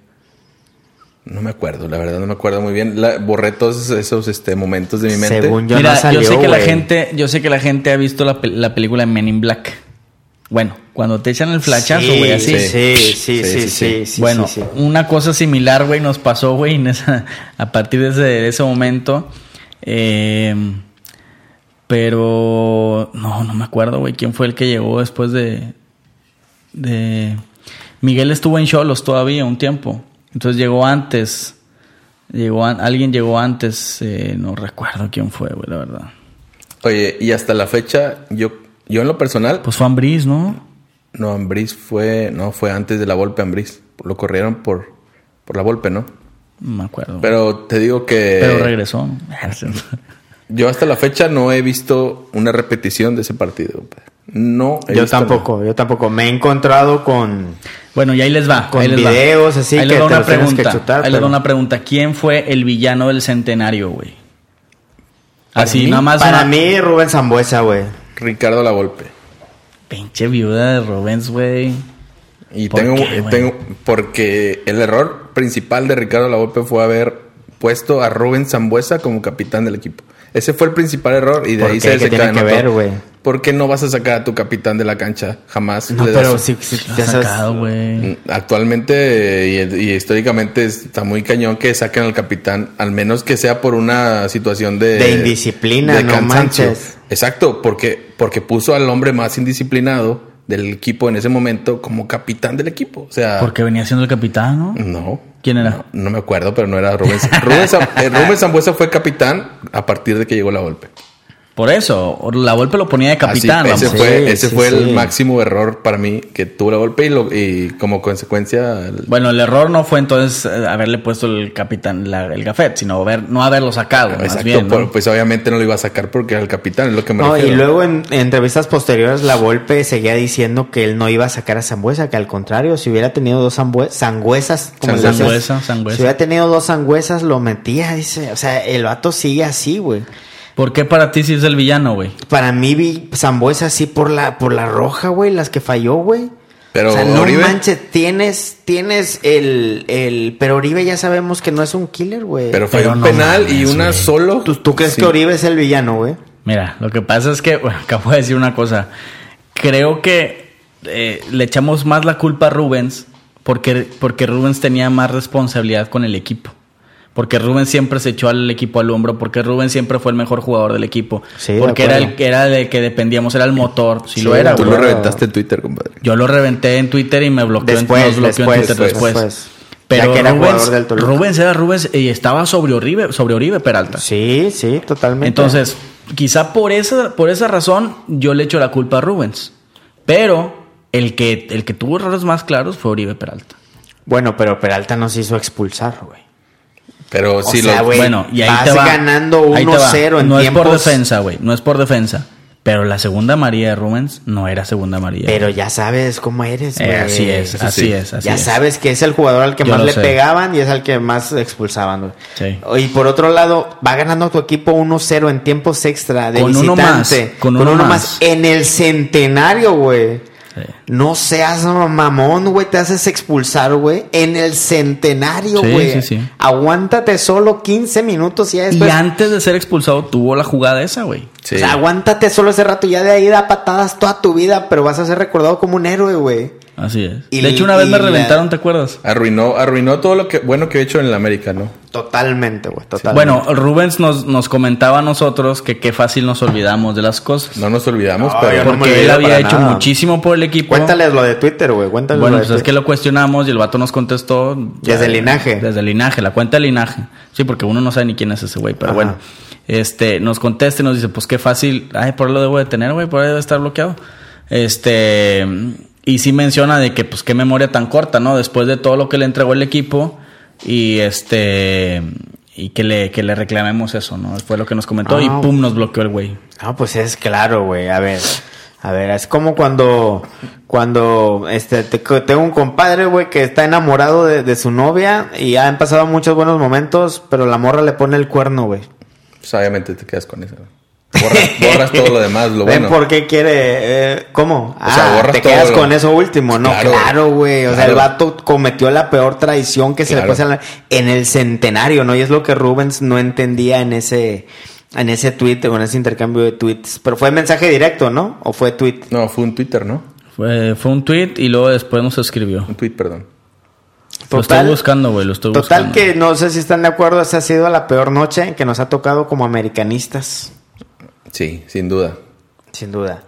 No me acuerdo, la verdad no me acuerdo muy bien. La- borré todos esos este, momentos de mi mente. Según yo Mira, no salió, yo sé que la gente, yo sé que la gente ha visto la, la película Men in Black. Bueno, cuando te echan el flachazo, Sí, güey, así. Sí, sí, sí, Sí, sí, sí, sí, sí, bueno, sí, sí. una cosa similar, güey, nos pasó, güey, en esa- a partir de ese, de ese momento. Eh, pero no, no me acuerdo, güey, quién fue el que llegó después de, de... Miguel estuvo en Cholos todavía un tiempo. Entonces llegó antes. Llegó alguien llegó antes, eh, no recuerdo quién fue, güey, la verdad. Oye, y hasta la fecha, yo, yo en lo personal, Pues fue Ambris, ¿no? no, Ambris fue, no, fue antes de la Volpe Ambris. Lo corrieron por, por la Volpe, ¿no? No me acuerdo. Pero te digo que Pero regresó. yo hasta la fecha no he visto una repetición de ese partido. compadre. No he Yo visto tampoco, yo tampoco. Me he encontrado con... Bueno, y ahí les va. Con ahí les va. videos así ahí que les te una tienes que pregunta. chutar, ahí les va una pregunta. ¿Quién fue el villano del centenario, güey? Para Así, mí- nada más. Para una- mí, Rubén Zambuesa, güey. Ricardo La Volpe. Pinche viuda de Rubens, güey. Y ¿Por tengo, qué, tengo, porque el error principal de Ricardo Lavolpe fue haber puesto a Rubén Zambuesa como capitán del equipo. Ese fue el principal error y de ¿Por ahí qué? se ¿Qué tiene desencadenó que ver, güey? ¿Por qué no vas a sacar a tu capitán de la cancha? Jamás. No, le das- pero sí, sí, Lo ya ha sabes- sacado, güey. Mm, Actualmente y, y históricamente está muy cañón que saquen al capitán, al menos que sea por una situación de... De indisciplina, no manches. Exacto, porque, porque puso al hombre más indisciplinado del equipo en ese momento como capitán del equipo. O sea... Porque venía siendo el capitán, ¿no? No. ¿Quién era? No, no me acuerdo, pero no era Rubén. Rubén, Zam- eh, Rubén Zambuesa fue capitán a partir de que llegó la golpe. Por eso. La Volpe lo ponía de capitán. Así, ese fue, Sí, ese sí, fue el máximo error para mí que tuvo la golpe y, lo- y como consecuencia el- Bueno, el error no fue entonces eh, haberle puesto el capitán, la- el gafet, sino haber, no haberlo sacado. más Exacto, bien, ¿no? por- pues obviamente no lo iba a sacar porque era el capitán, es lo que me No, y luego en, en entrevistas posteriores la Volpe seguía diciendo que él no iba a sacar a Zambuesa, que al contrario, si hubiera tenido dos sangüesas, como Sangüesa, sangüesa. si hubiera tenido dos sangüesas, lo metía, dice. O sea, el vato sigue así, güey. ¿Por qué para ti sí es el villano, güey? Para mí vi Zambuesa así por la, por la roja, güey, las que falló, güey. Pero o sea, no Oribe- manches, tienes, tienes el, el, pero Oribe ya sabemos que no es un killer, güey. Pero fue Pero un no penal y una solo. ¿Tú, tú crees Sí. que Oribe es el villano, güey? Mira, lo que pasa es que, bueno, acabo de decir una cosa. Creo que eh, le echamos más la culpa a Rubens porque, porque Rubens tenía más responsabilidad con el equipo. Porque Rubens siempre se echó al equipo al hombro, porque Rubens siempre fue el mejor jugador del equipo. Sí, de porque era el, era el que dependíamos, era el motor. Si Sí, lo era, Tú lo reventaste en Twitter, compadre. Yo lo reventé en Twitter y me bloqueó, en- Después, nos bloqueó después, en Twitter después. después. Pero que era Rubens, del. Rubens era Rubens y estaba sobre Oribe, sobre Oribe Peralta. Sí, sí, totalmente. Entonces, quizá por esa, por esa razón yo le echo la culpa a Rubens. Pero el que, el que tuvo errores más claros fue Oribe Peralta. Bueno, pero Peralta nos hizo expulsar, güey. Pero O sí, sea, lo, güey, bueno, y ahí vas te va. ganando Ahí te va. 1-0 en No es por tiempos- defensa, güey. No es por defensa. Pero la segunda María de Rubens no era segunda María. Pero ya sabes cómo eres, Eh, güey. así es, Eso así sí. es, así ya es. sabes que es el jugador al que Yo más le sé. pegaban y es al que más expulsaban, güey. Sí. Y por otro lado, va ganando tu equipo 1-0 en tiempos extra de Con uno visitante. más, con uno más. En el centenario, güey. Sí. No seas mamón, güey. Te haces expulsar, güey. En el centenario, güey. sí, sí. Aguántate solo 15 minutos y ya Y antes de ser expulsado tuvo la jugada esa, güey. sí. O sea, aguántate solo ese rato y ya de ahí da patadas toda tu vida, pero vas a ser recordado como un héroe, güey. Así es. Y- de hecho, una vez me la- reventaron, ¿te acuerdas? arruinó, arruinó todo lo que bueno que he hecho en el América, ¿no? Totalmente, güey. Totalmente. Bueno, Rubens nos, nos comentaba a nosotros que qué fácil nos olvidamos de las cosas. No nos olvidamos, No, pero yo no me porque él olvido había para hecho nada. muchísimo por el equipo. cuéntales lo de Twitter, güey. Cuéntales Bueno, lo de pues es que Twitter. lo cuestionamos y el vato nos contestó. Desde el linaje. Desde el linaje, la cuenta del linaje. Sí, porque uno no sabe ni quién es ese güey, pero Ajá. bueno. Este, nos contesta y nos dice, pues qué fácil. Ay, por ahí lo debo de tener, güey, por ahí debe estar bloqueado. Este, y sí menciona de que, pues qué memoria tan corta, ¿no? Después de todo lo que le entregó el equipo y este, y que le, que le reclamemos eso, ¿no? Fue lo que nos comentó y Ah. pum, nos bloqueó el güey. No, pues es claro, güey. A ver. A ver, es como cuando, cuando, este, te- tengo un compadre, güey, que está enamorado de, de su novia y han pasado muchos buenos momentos, pero la morra le pone el cuerno, güey. pues, obviamente te quedas con eso. Borras, borras todo lo demás, lo ¿Ven bueno. por qué quiere? eh, ¿Cómo? O sea, ah, borras te todo quedas lo- con eso último. No, Claro. claro, güey. O sea, Claro. el vato cometió la peor traición que se le puede hacer en el centenario, ¿no? Y es lo que Rubens no entendía en ese, en ese tweet o en ese intercambio de tweets. Pero fue mensaje directo, ¿no? ¿O fue tweet? No, fue un Twitter, ¿no? Fue, fue un tweet y luego después nos escribió. Un tweet, perdón. Lo estoy buscando, güey, lo estoy Total buscando. que no sé si están de acuerdo, esa ha sido la peor noche que nos ha tocado como americanistas. Sí, sin duda. Sin duda.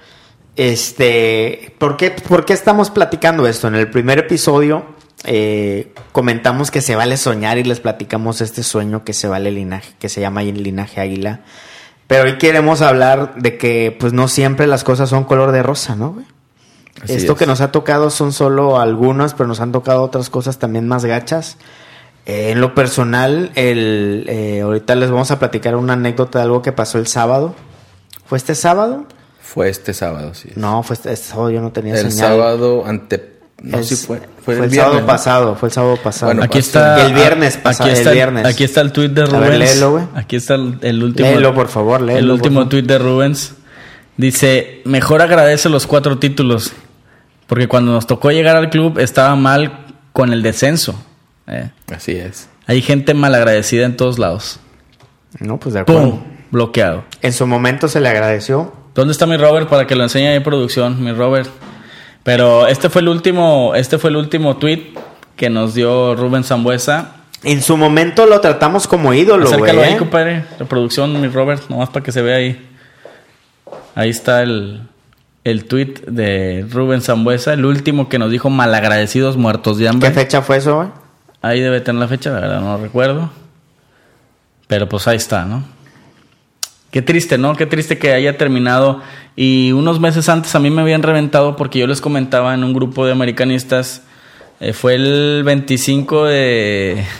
Este, ¿por qué, por qué estamos platicando esto? En el primer episodio eh, comentamos que se vale soñar y les platicamos este sueño que se vale linaje, que se llama linaje águila. Pero hoy queremos hablar de que pues no siempre las cosas son color de rosa, ¿no? güey? Esto es. que nos ha tocado son solo algunos, pero nos han tocado otras cosas también más gachas. Eh, en lo personal, el, eh, ahorita les vamos a platicar una anécdota de algo que pasó el sábado. ¿Fue este sábado? Fue este sábado, sí. No, fue este, este sábado yo no tenía el señal. sábado ante... No, El- sí fue. Fue, Fue, el, el, sábado pasado, fue el sábado pasado. Bueno, Aquí está. El viernes pasado, Aquí el está, viernes. Aquí está el tweet de A Rubens. ver, léelo, güey. Aquí está el, el último. Léelo, por favor, léelo, El último tweet de Rubens. Dice: Mejor agradece los cuatro títulos. Porque cuando nos tocó llegar al club estaba mal con el descenso. Eh, Así es. Hay gente malagradecida en todos lados. no, pues de acuerdo. ¡Pum! Bloqueado. En su momento se le agradeció. ¿Dónde está mi Robert para que lo enseñe ahí en producción, mi Robert? Pero este fue el último, este fue el último tweet que nos dio Rubén Zambuesa. En su momento lo tratamos como ídolo, güey. Acércalo ahí, ¿eh? compadre. La producción, mi Robert, nomás para que se vea ahí. Ahí está el, el tweet de Rubén Zambuesa, el último que nos dijo malagradecidos muertos de hambre. ¿Qué fecha fue eso, güey? Ahí debe tener la fecha, la verdad no recuerdo. Pero pues ahí está, ¿no? Qué triste, ¿no? Qué triste que haya terminado. Y unos meses antes a mí me habían reventado porque yo les comentaba en un grupo de americanistas. eh, fue el 25 de.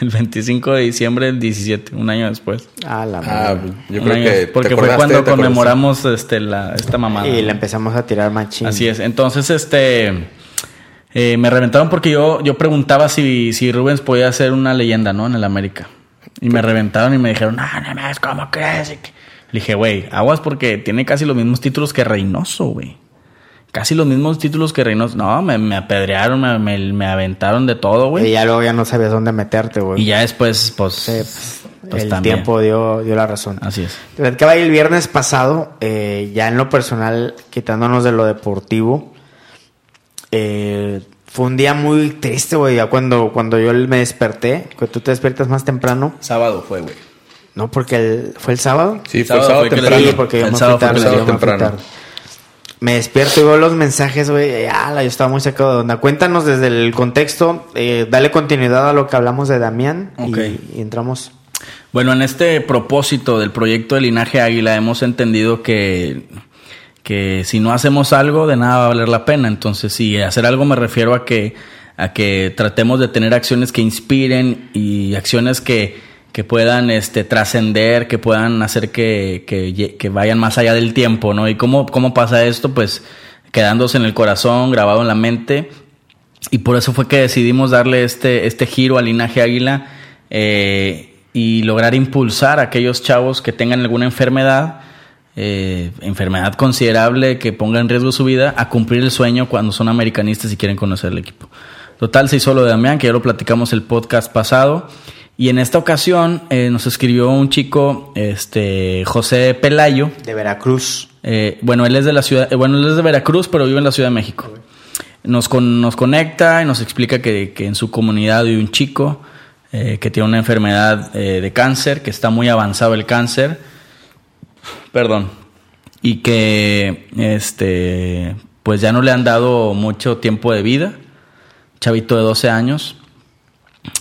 El 25 de diciembre del 17, un año después. Ah, la Ah, madre. yo creo que. porque fue cuando conmemoramos este, la, esta mamada. Y le empezamos a tirar machín. Así es. Entonces, este. eh, me reventaron porque yo, yo preguntaba si, si Rubens podía ser una leyenda, ¿no? En el América. Y me reventaron y me dijeron, no, no más, ¿cómo crees? Y que- Le dije, güey, aguas porque tiene casi los mismos títulos que Reynoso, güey. Casi los mismos títulos que Reynoso. No, me, me apedrearon, me, me- me aventaron de todo, Y güey. ya luego ya no sabías dónde meterte, güey. Y ya después, pues. Sí, pues, pues el también. tiempo dio, dio la razón. Así es. Ahí el viernes pasado, eh, ya en lo personal, quitándonos de lo deportivo, eh, Fue un día muy triste, güey. Ya cuando, cuando yo me desperté, que tú te despiertas más temprano. Sábado fue, güey. No, porque el, fue el sábado. Sí, fue el Sábado fue temprano. Sí, porque yo El me fui sábado fue tarde, el sábado yo me fui temprano. tarde. Me despierto y veo los mensajes, güey. Ya, yo estaba muy sacado de onda. Cuéntanos desde el contexto, eh, dale continuidad a lo que hablamos de Damián y- Ok. y, entramos. Bueno, en este propósito del proyecto de Linaje Águila hemos entendido que, que si no hacemos algo, de nada va a valer la pena. Entonces, si hacer algo me refiero a que, a que tratemos de tener acciones que inspiren y acciones que, que puedan este, trascender, que puedan hacer que, que, vayan más allá del tiempo, ¿no? ¿Y cómo, cómo pasa esto? Pues quedándose en el corazón, grabado en la mente. Y por eso fue que decidimos darle este, este giro al linaje águila eh, y lograr impulsar a aquellos chavos que tengan alguna enfermedad, eh, enfermedad considerable que ponga en riesgo su vida, a cumplir el sueño cuando son americanistas y quieren conocer el equipo. Total, se hizo lo de Damián, que ya lo platicamos el podcast pasado. Y en esta ocasión eh, nos escribió un chico, este José Pelayo, De Veracruz. eh, bueno, él es de la ciudad, bueno, él es de Veracruz, pero vive en la Ciudad de México. Nos, con- nos conecta y nos explica que, que en su comunidad hay un chico que tiene una enfermedad de cáncer, que está muy avanzado el cáncer. Perdón. Y que este pues ya no le han dado mucho tiempo de vida. Chavito de 12 años.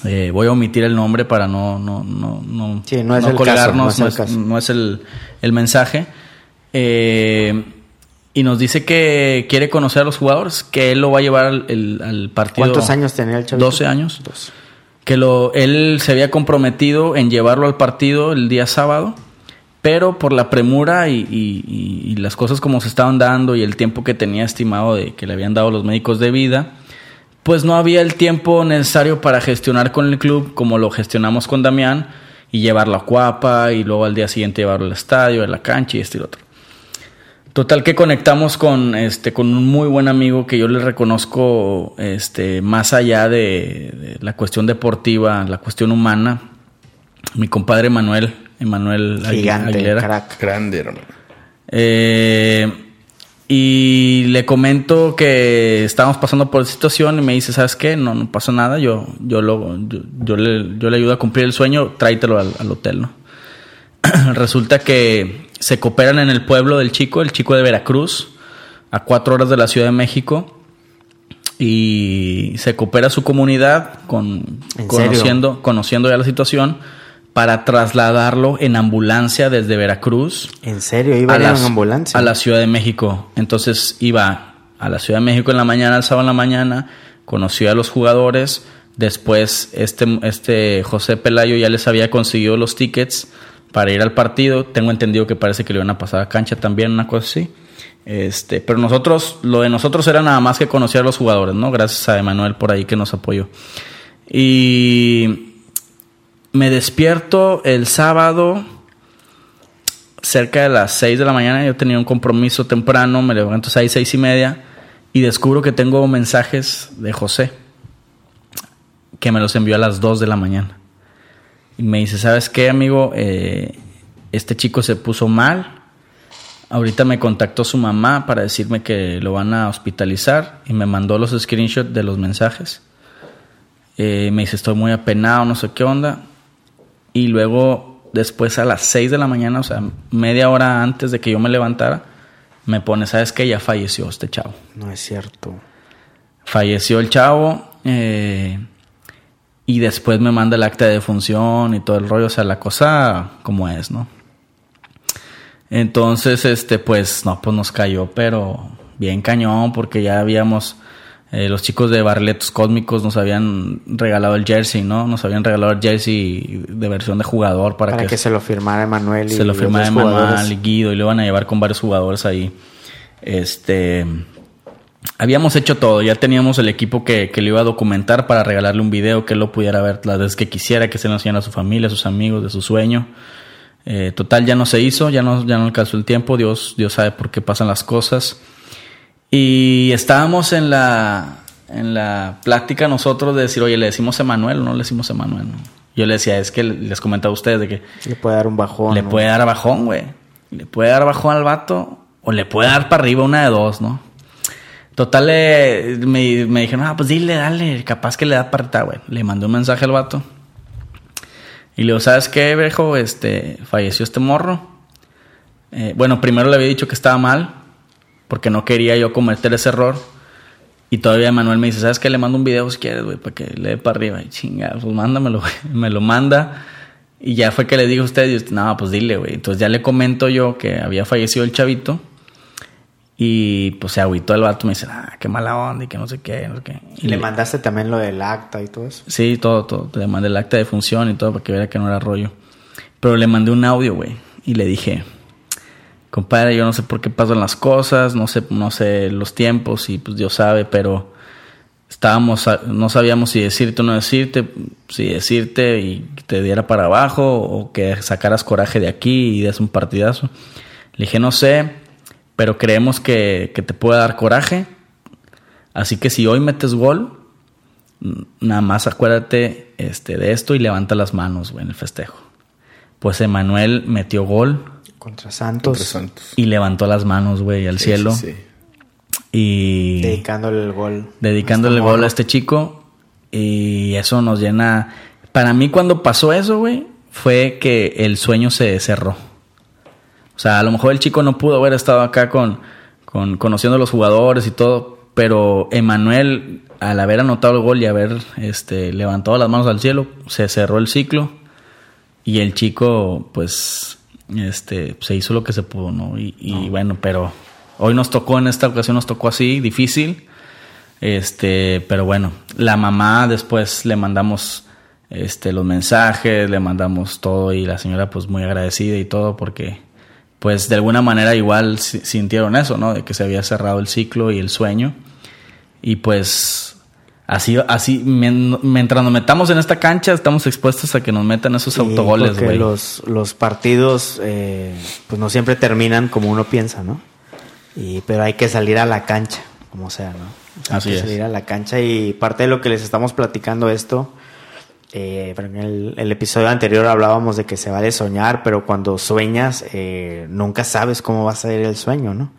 Eh, voy a omitir el nombre para no, no, no, no, Sí, no es el caso, colgarnos, no es no el es, no es el, el mensaje. Eh, y nos dice que quiere conocer a los jugadores, que él lo va a llevar al, el- al partido. ¿Cuántos años tenía el chavito? 12 años. Doce. Que lo, él se había comprometido en llevarlo al partido el día sábado, pero por la premura y, las cosas como se estaban dando y el tiempo que tenía estimado de que le habían dado los médicos de vida, pues no había el tiempo necesario para gestionar con el club como lo gestionamos con Damián y llevarlo a Cuapa y luego al día siguiente llevarlo al estadio, a la cancha y esto y lo otro. Total que conectamos con este con un muy buen amigo que yo le reconozco este más allá de la cuestión deportiva, la cuestión humana. Mi compadre Manuel, Emanuel Gigante, Aguilera. crack. Grande, hermano. Eh, y le comento que estábamos pasando por esa situación y me dice, ¿sabes qué? No, no pasa nada, yo, yo, lo, yo, yo le, yo le ayudo a cumplir el sueño, tráetelo al, al hotel, ¿no? Resulta que se cooperan en el pueblo del chico, el chico de Veracruz, a cuatro horas de la Ciudad de México. Y se coopera su comunidad con ¿En conociendo, conociendo ya la situación para trasladarlo en ambulancia desde Veracruz ¿En serio? ¿Iba en las- ambulancia? a la Ciudad de México. Entonces iba a la Ciudad de México en la mañana, el sábado en la mañana, conoció a los jugadores. Después, este, este José Pelayo ya les había conseguido los tickets para ir al partido. Tengo entendido que parece que le iban a pasar a cancha también, una cosa así. Este, pero nosotros, lo de nosotros era nada más que conocer a los jugadores, ¿no? Gracias a Emanuel por ahí que nos apoyó. Y me despierto el sábado cerca de las 6 de la mañana. Yo tenía un compromiso temprano, me levanto 6, 6 y media y descubro que tengo mensajes de José que me los envió a las 2 de la mañana. Y me dice, ¿sabes qué, amigo? Eh, este chico se puso mal. Ahorita me contactó su mamá para decirme que lo van a hospitalizar y me mandó los screenshots de los mensajes. Eh, me dice, estoy muy apenado, no sé qué onda. Y luego, después a las 6 de la mañana, o sea, media hora antes de que yo me levantara, me pone, ¿sabes qué? Ya falleció este chavo. No es cierto. Falleció el chavo eh, y después me manda el acta de defunción y todo el rollo, o sea, la cosa como es, ¿no? Entonces, este, pues, no, pues nos cayó, pero bien cañón, porque ya habíamos, eh, los chicos de Barletos Cósmicos nos habían regalado el jersey, ¿no? Nos habían regalado el jersey de versión de jugador para, Para, que, se lo firmara Emanuel y se lo dos Emanuel y Guido y lo iban a llevar con varios jugadores ahí. Este. Habíamos hecho todo, ya teníamos el equipo que, que le iba a documentar para regalarle un video que él lo pudiera ver las veces que quisiera, que se lo enseñara a su familia, a sus amigos, de su sueño. Eh, total, ya no se hizo, ya no, ya no alcanzó el tiempo, Dios, Dios sabe por qué pasan las cosas. Y estábamos en la, en la plática nosotros de decir, oye, le decimos Emanuel o no le decimos Emanuel. ¿no? Yo le decía, es que les comentaba a ustedes de que Le puede dar un bajón. le ¿no? puede dar bajón, güey. Le puede dar bajón al vato o le puede dar para arriba una de dos, ¿no? Total, eh, me, me dijeron, ah, pues dile, dale, capaz que le da parta, güey. Le mandé un mensaje al vato. Y le digo, ¿sabes qué, viejo? Este, falleció este morro. Eh, bueno, primero le había dicho que estaba mal, porque no quería yo cometer ese error. Y todavía Manuel me dice, ¿sabes qué? Le mando un video si quieres, güey, para que le dé para arriba. Y chinga, pues mándamelo, güey. Me lo manda. Y ya fue que le digo a usted, y usted, no, pues dile, güey. Entonces ya le comento yo que había fallecido el chavito. Y pues se agüitó el vato, me dice, ah, qué mala onda y que no sé qué, no sé qué. Y le mandaste también lo del acta y todo eso. Sí, todo, todo. Le mandé el acta de función y todo para que viera que no era rollo. Pero le mandé un audio, güey. Y le dije, compadre, yo no sé por qué pasan las cosas, no sé, no sé los tiempos y pues Dios sabe, pero estábamos, no sabíamos si decirte o no decirte, si decirte y te diera para abajo o que sacaras coraje de aquí y des un partidazo. Le dije, no sé, pero creemos que, que te puede dar coraje. Así que si hoy metes gol, nada más acuérdate este, de esto y levanta las manos, en el festejo. Pues Emanuel metió gol Contra Santos. Contra Santos. y levantó las manos, güey, al Sí, cielo. sí, sí. Y Dedicándole el gol. dedicándole el Este gol morro. a este chico. Y eso nos llena. Para mí, cuando pasó eso, güey, fue que el sueño se cerró. O sea, a lo mejor el chico no pudo haber estado acá con, con conociendo a los jugadores y todo. Pero Emanuel, al haber anotado el gol y haber este, levantado las manos al cielo, se cerró el ciclo. Y el chico, pues, este, se hizo lo que se pudo, ¿no? Y, y bueno, pero hoy nos tocó, en esta ocasión nos tocó así, difícil. Este, pero bueno, la mamá después le mandamos este los mensajes, le mandamos todo y la señora pues muy agradecida y todo porque pues de alguna manera igual si- sintieron eso, ¿no? De que se había cerrado el ciclo y el sueño. Y pues así así mien- mientras nos metamos en esta cancha estamos expuestos a que nos metan esos Sí, autogoles, güey. Los, los partidos, eh, pues no siempre terminan como uno piensa, ¿no? Y, pero hay que salir a la cancha, como sea, ¿no? O sea, Así hay que es. salir a la cancha y parte de lo que les estamos platicando esto, eh, en el, el episodio anterior hablábamos de que se vale soñar, pero cuando sueñas eh, nunca sabes cómo va a salir el sueño, ¿no?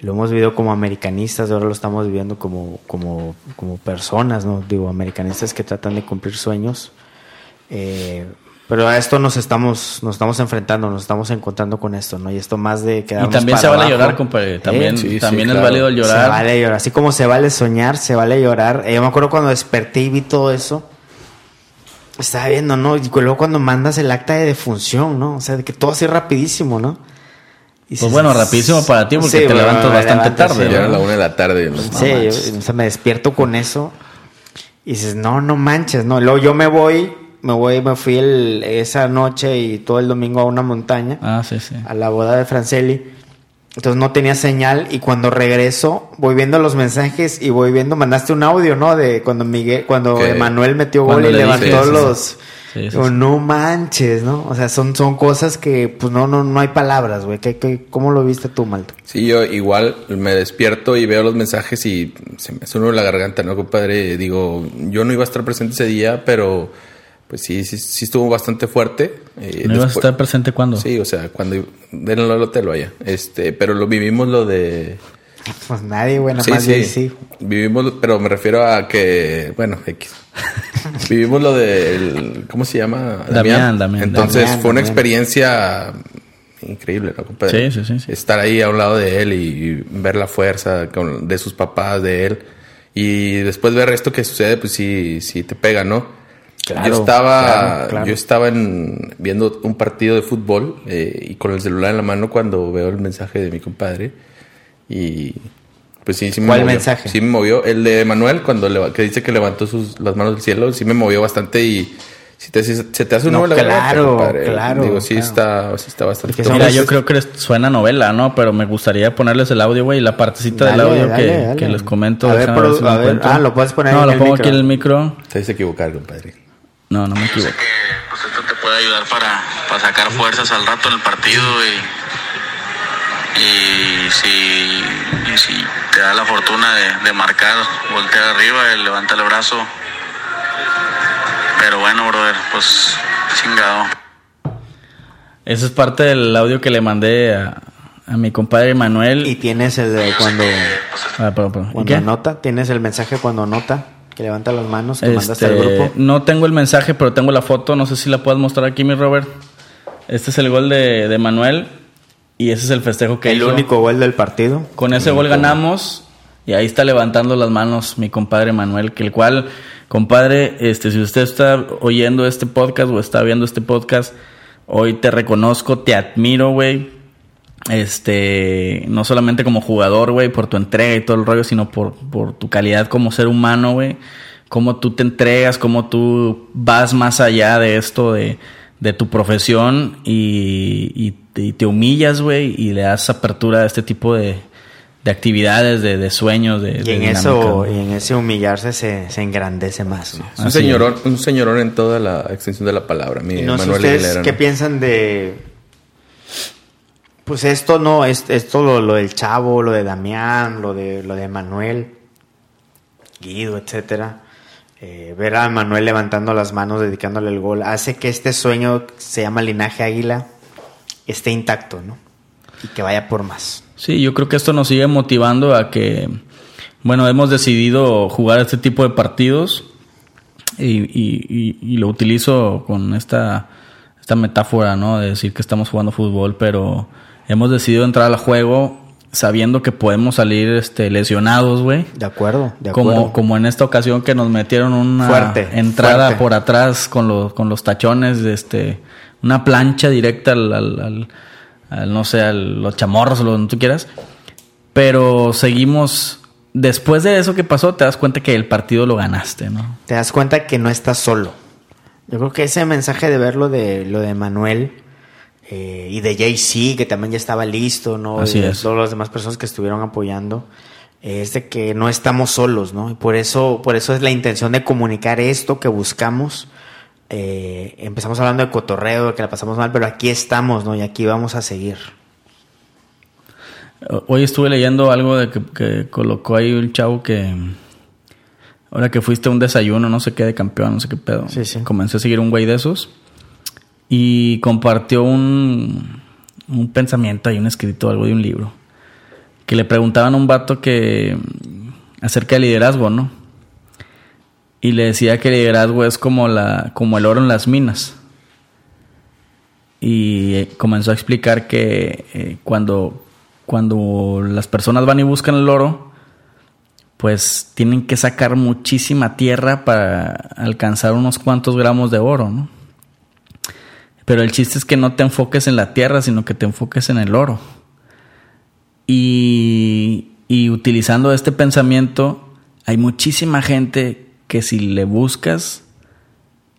Lo hemos vivido como americanistas, ahora lo estamos viviendo como, como, como personas, ¿no? Digo, americanistas que tratan de cumplir sueños. Eh, pero a esto nos estamos, nos estamos enfrentando, nos estamos encontrando con esto, ¿no? Y esto más de Y quedarnos también se vale abajo, llorar, compadre. También, ¿eh? Sí, sí, también es claro. válido el llorar. Se vale llorar. Así como se vale soñar, se vale llorar. Eh, yo me acuerdo cuando desperté y vi todo eso. Estaba viendo, ¿no? Y luego cuando mandas el acta de defunción, ¿no? O sea, de que todo así rapidísimo, ¿no? Y Pues bueno, rapidísimo para ti porque te bueno, levantas bastante levanto, tarde, sí, Ya era la una de la tarde. ¿no? Sí, yo- o sea, me despierto con eso y dices, no, no manches, no. Luego yo me voy, me voy, me fui el- esa noche y todo el domingo a una montaña, Ah, sí, sí. a la boda de Franceli. Entonces no tenía señal y cuando regreso voy viendo los mensajes y voy viendo, mandaste un audio, ¿no? De cuando Miguel, cuando Emanuel metió gol y le levantó los... sí. Sí, sí. no manches, ¿no? O sea, son, son cosas que, pues no, no, no hay palabras, güey. ¿Qué, qué, cómo lo viste tú, Malto? Sí, yo igual me despierto y veo los mensajes y se me uno la garganta, ¿no, compadre? Digo, yo no iba a estar presente ese día, pero pues sí, sí, sí estuvo bastante fuerte. Eh, ¿No ibas a estar presente cuando? Sí, o sea, cuando den el hotel vaya. Este, pero lo vivimos lo de Pues nadie, güey, nada Sí, más sí. sí. Vivimos, pero me refiero a que, bueno, X. Vivimos lo del, ¿cómo se llama? Damián, Damián, Entonces Damián, fue una Damián. experiencia increíble, ¿no, compadre? Sí, sí, sí, sí. Estar ahí a un lado de él y ver la fuerza con- de sus papás, de él. Y después ver esto que sucede, pues sí, sí te pega, ¿no? Claro, yo estaba, claro, claro. yo estaba en, viendo un partido de fútbol eh, y con el celular en la mano cuando veo el mensaje de mi compadre. Y pues sí, sí me ¿Cuál movió. mensaje? Sí me movió. El de Manuel, cuando le- que dice que levantó sus, las manos del cielo, sí me movió bastante y si te, si se te hace un No, claro, compadre. claro, Digo, sí claro. está, sí está bastante. Mira, yo creo que les suena novela, ¿no? Pero me gustaría ponerles el audio, güey, la partecita del Dale, audio dale, que, dale. que les comento. A ver, produ- si a ver. Ah, lo puedes poner No, en lo el pongo micro. aquí en el micro. Te dice equivocar, compadre. No, no me equivoco. que pues esto te puede ayudar para, para sacar fuerzas al rato en el partido y, y si, y si te da la fortuna de, de marcar, voltea arriba y levanta el brazo. Pero bueno, brother, pues chingado. Ese es parte del audio que le mandé a, a mi compadre Manuel. Y tienes el de cuando Ah, perdón, perdón. ¿Y Cuando qué? anota, tienes el mensaje cuando anota, que levanta las manos, que mandaste al Este, grupo. no tengo el mensaje, pero tengo la foto. No sé si la puedes mostrar aquí, mi Robert. Este es el gol de, de Manuel. Y ese es el festejo que El hizo. único gol del partido. Con ese gol ganamos. Y ahí está levantando las manos mi compadre Manuel. Que el cual, compadre, este, si usted está oyendo este podcast o está viendo este podcast, hoy te reconozco, te admiro, güey. Este, no solamente como jugador, güey, por tu entrega y todo el rollo, sino por, por tu calidad como ser humano, güey. Cómo tú te entregas, cómo tú vas más allá de esto, de, de tu profesión y, y te, y te humillas, güey, y le das apertura a este tipo de, de actividades, de, de sueños, de, Y de en dinámica, eso, y en ese humillarse se, se engrandece más, ¿no? Un señorón, un señorón en toda la extensión de la palabra, mi no Manuel ustedes Aguilera, qué piensan de... Pues esto no, es, esto lo, lo del Chavo, lo de Damián, lo de, lo de Manuel, Guido, etcétera. Eh, ver a Manuel levantando las manos, dedicándole el gol, hace que este sueño se llama Linaje Águila esté intacto, ¿no? Y que vaya por más. Sí, yo creo que esto nos sigue motivando a que, bueno, hemos decidido jugar este tipo de partidos y, y- y- y lo utilizo con esta, esta metáfora, ¿no? De decir que estamos jugando fútbol, pero hemos decidido entrar al juego sabiendo que podemos salir este, lesionados, güey. De acuerdo, de acuerdo. Como, como en esta ocasión que nos metieron una Fuerte, entrada fuerte. por atrás con los, con los tachones, de este, una plancha directa al, al- al- al, no sé, a los chamorros o lo que tú quieras. Pero seguimos, después de eso que pasó, te das cuenta que el partido lo ganaste, ¿no? te das cuenta que no estás solo. Yo creo que ese mensaje de ver lo de, lo de Manuel eh, y de Jay-Z, que también ya estaba listo, ¿no? Así y es. todas las demás personas que estuvieron apoyando, eh, es de que no estamos solos, ¿no? Y por eso, por eso es la intención de comunicar esto que buscamos. Eh, empezamos hablando de cotorreo, de que la pasamos mal, pero aquí estamos, ¿no? Y aquí vamos a seguir. Hoy estuve leyendo algo de que, que colocó ahí un chavo que. Ahora que fuiste a un desayuno, no sé qué, de campeón, no sé qué pedo. Sí, sí. Comencé a seguir un güey de esos. Y compartió un, un pensamiento ahí, un escrito, algo de un libro. Que le preguntaban a un vato que. acerca del liderazgo, ¿no? Y le decía que el liderazgo es como, la, como el oro en las minas. Y eh, comenzó a explicar que eh, cuando, cuando las personas van y buscan el oro, pues tienen que sacar muchísima tierra para alcanzar unos cuantos gramos de oro, ¿no? Pero el chiste es que no te enfoques en la tierra, sino que te enfoques en el oro. Y, y utilizando este pensamiento, hay muchísima gente que si le buscas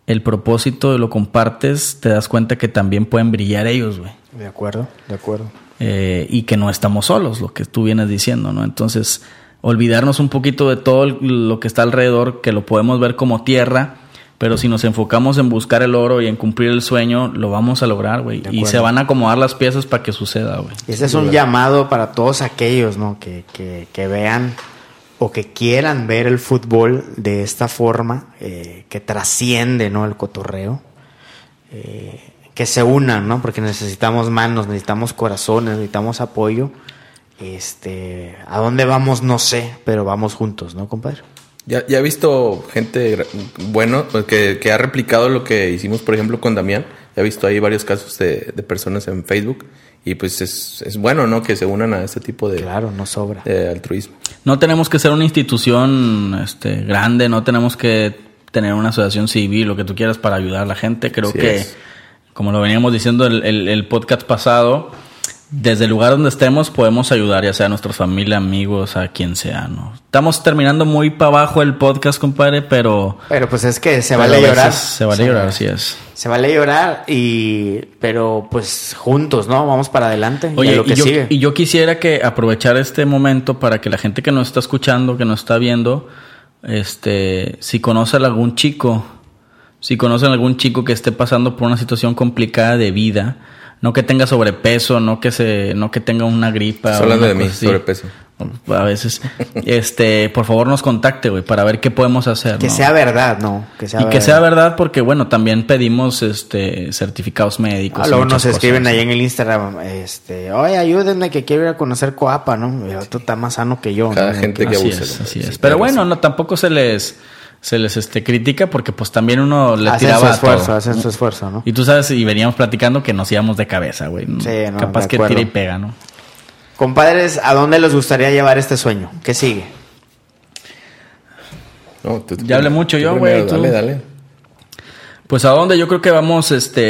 el propósito y lo compartes, te das cuenta que también pueden brillar ellos, güey. De acuerdo, de acuerdo. Eh, y que no estamos solos, lo que tú vienes diciendo, ¿no? Entonces, olvidarnos un poquito de todo lo que está alrededor, que lo podemos ver como tierra, pero si nos enfocamos en buscar el oro y en cumplir el sueño, lo vamos a lograr, güey. Y se van a acomodar las piezas para que suceda, güey. Y ese es un llamado para todos aquellos, ¿no? Que, que, que vean o que quieran ver el fútbol de esta forma, eh, que trasciende, ¿no? El cotorreo. Eh, que se unan, ¿no? Porque necesitamos manos, necesitamos corazones, necesitamos apoyo. Este, ¿a dónde vamos? No sé, pero vamos juntos, ¿no, compadre? Ya, ya he visto gente bueno pues, que, que ha replicado lo que hicimos, por ejemplo, con Damián. Ya he visto ahí varios casos de, de personas en Facebook. Y pues es, es bueno, ¿no? Que se unan a este tipo de, Claro, no sobra. de altruismo. No tenemos que ser una institución este, grande, no tenemos que tener una asociación civil, lo que tú quieras para ayudar a la gente. Creo que, es. como lo veníamos diciendo el, el- el podcast pasado, desde el lugar donde estemos podemos ayudar, ya sea a nuestra familia, amigos, a quien sea, ¿no? Estamos terminando muy para abajo el podcast, compadre, pero... Pero pues es que se vale llorar. Se vale llorar, así es. Se vale llorar y pero pues juntos, ¿no? Vamos para adelante y a lo que y, yo, sigue. y yo quisiera que aprovechar este momento para que la gente que nos está escuchando, que nos está viendo, este, si conocen algún chico, si conocen algún chico que esté pasando por una situación complicada de vida, no que tenga sobrepeso, no que se, no que tenga una gripa, Estás hablando de mí, así. sobrepeso. a veces, este, por favor nos contacte, güey, para ver qué podemos hacer. Que ¿no? sea verdad, ¿no? Que sea y que sea verdad porque, bueno, también pedimos este certificados médicos. Ah, luego nos escriben ahí en el Instagram, este, oye, ayúdenme que quiero ir a conocer Coapa, ¿no? Tú estás más sano que yo. Cada ¿no? gente que Así abusa. es, ¿no? así Sí, es. Pero bueno, no, tampoco se les se les este critica porque pues también uno le Hacen tiraba su a esfuerzo, todo. hacen su esfuerzo, ¿no? Y tú sabes, y veníamos platicando que nos íbamos de cabeza, güey. Sí, no, Capaz de que tira y pega, ¿no? Compadres, ¿a dónde les gustaría llevar este sueño? ¿Qué sigue? No, tú- Ya hablé mucho tú yo, güey. Dale, dale. Pues a dónde yo creo que vamos este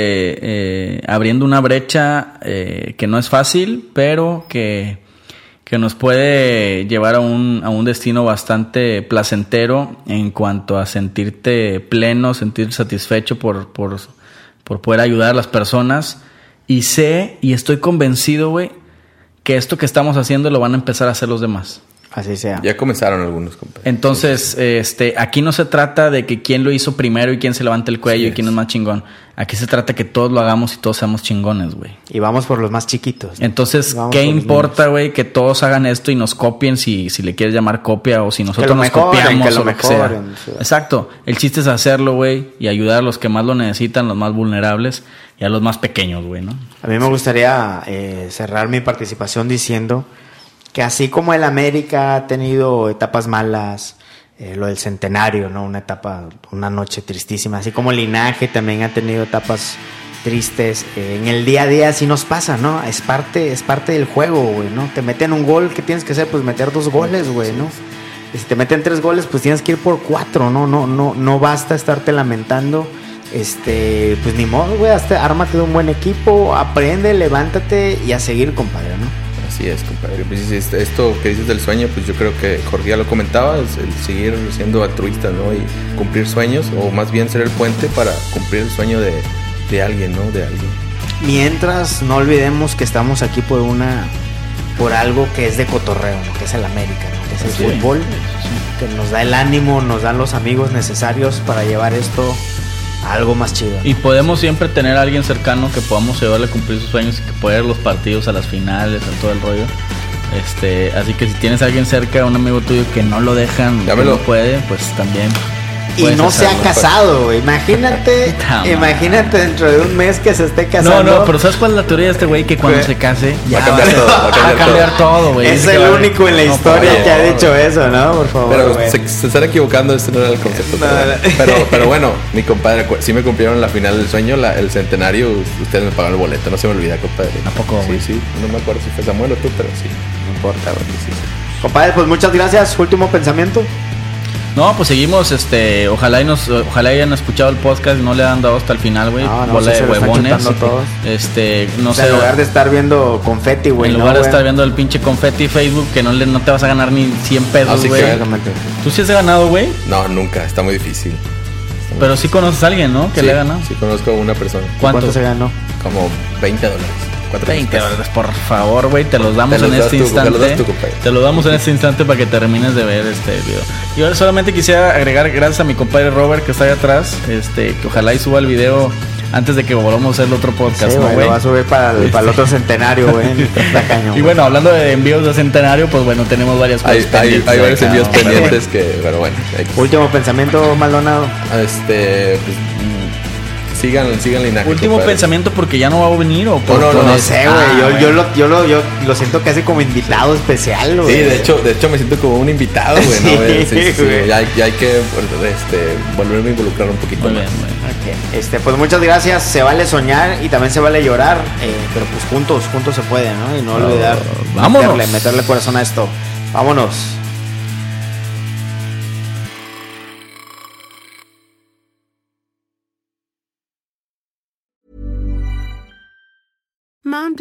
eh, abriendo una brecha eh, que no es fácil, pero que, que nos puede llevar a un, a un destino bastante placentero en cuanto a sentirte pleno, sentirte satisfecho por, por, por poder ayudar a las personas. Y sé y estoy convencido, güey, que esto que estamos haciendo lo van a empezar a hacer los demás. Así sea. Ya comenzaron algunos, compadre. Entonces, este, aquí no se trata de que quién lo hizo primero y quién se levanta el cuello y quién es. es más chingón. Aquí se trata que todos lo hagamos y todos seamos chingones, güey. Y vamos por los más chiquitos. ¿no? Entonces, Vamos ¿qué importa, güey, que todos hagan esto y nos copien si, si le quieres llamar copia o si nosotros lo nos mejoren, copiamos que lo o lo que sea? sí. Exacto. El chiste es hacerlo, güey, y ayudar a los que más lo necesitan, los más vulnerables y a los más pequeños, güey, ¿no? A mí me gustaría eh, cerrar mi participación diciendo que así como el América ha tenido etapas malas, eh, lo del centenario, ¿no? Una etapa, una noche tristísima, así como el linaje también ha tenido etapas tristes, eh, en el día a día así nos pasa, ¿no? Es parte, es parte del juego, güey, ¿no? Te meten un gol, ¿qué tienes que hacer? Pues meter dos goles, güey, ¿no? Si te meten tres goles, pues tienes que ir por cuatro, ¿no? No, no, no basta estarte lamentando. Este, pues ni modo, güey, hasta ármate de un buen equipo, aprende, levántate y a seguir, compadre, ¿no? Así es, compadre. Pues, este- esto que dices del sueño, pues yo creo que Jorge ya lo comentaba, es el seguir siendo altruista, ¿no? Y cumplir sueños, o más bien ser el puente para cumplir el sueño de, de alguien, ¿no? De alguien. Mientras no olvidemos que estamos aquí por una por algo que es de cotorreo, ¿no? que es el América, ¿no? que es el Sí. fútbol, que nos da el ánimo, nos dan los amigos necesarios para llevar esto algo más chido. ¿no? Y podemos siempre tener a alguien cercano que podamos ayudarle a cumplir sus sueños y que pueda ir a los partidos, a las finales, a todo el rollo. Este, así que si tienes a alguien cerca, un amigo tuyo que no lo dejan, que no puede, pues también. Y no se ha casado, güey. Imagínate, imagínate dentro de un mes que se esté No, casando. no, pero ¿sabes cuál es la teoría de este güey? Que cuando ¿Qué? se case, Va ya a cambiar todo, va a cambiar cambiar todo, güey. es el va a- único en la No, historia que ha dicho eso, ¿no? Por favor. Pero se, se están equivocando, este no era el concepto. No, pero, no. pero, pero bueno, mi compadre, sí me cumplieron la final del sueño, la- el centenario, ustedes me pagaron el boleto, no se me olvida, compadre. ¿A poco, Sí, sí, no me acuerdo si fue Samuel o tú, pero sí. No importa, güey. sí. Compadre, pues muchas gracias. Último pensamiento. No, pues seguimos, este, ojalá y nos, ojalá hayan escuchado el podcast y no le han dado hasta el final, güey. No, no, Bola sí de se lo están huevones. todos. Este, no o sea, sé. en lugar de estar viendo confeti, güey. en ¿no, lugar de estar viendo el pinche confeti Facebook que no le no te vas a ganar ni 100 pesos, güey. que- Tú sí has ganado, güey, No, nunca, está muy difícil. Está muy pero sí conoces a alguien, ¿no? Que Sí, le ha ganado. Sí, conozco a una persona. ¿Cuánto? ¿Cuánto se ganó? Como 20 dólares. 4 20 dólares, por favor, güey, te los damos Te los en este te instante. los te lo damos en este instante para que termines de ver este video. Y ahora solamente quisiera agregar, gracias a mi compadre Robert que está ahí atrás, este, que ojalá y suba el video antes de que volvamos a hacer el otro podcast, Sí, ¿no, güey, güey? lo va a subir para el, para el otro centenario, güey. Y bueno, hablando de envíos de centenario, pues bueno, tenemos varias cosas Hay, pendientes hay varios envíos ¿no? Pero bueno. pendientes que, pero bueno. hay que- Último pensamiento, Maldonado. Este, pues, sigan, sigan linaje. Último compadre. pensamiento porque ya no va a venir o por- no, No, no, sé, Ah, güey. yo, bueno. yo, lo, yo, lo, yo lo siento casi como invitado especial, güey. Sí, de hecho, de hecho me siento como un invitado, güey. ¿no? Sí? Sí, sí. Ya, hay- ya hay que este, volverme a involucrar un poquito Muy más. bien, Este, pues muchas gracias. Se vale soñar y también se vale llorar, eh, pero pues juntos, juntos se puede, ¿no? Y no olvidar vámonos. meterle, meterle corazón a esto. Vámonos.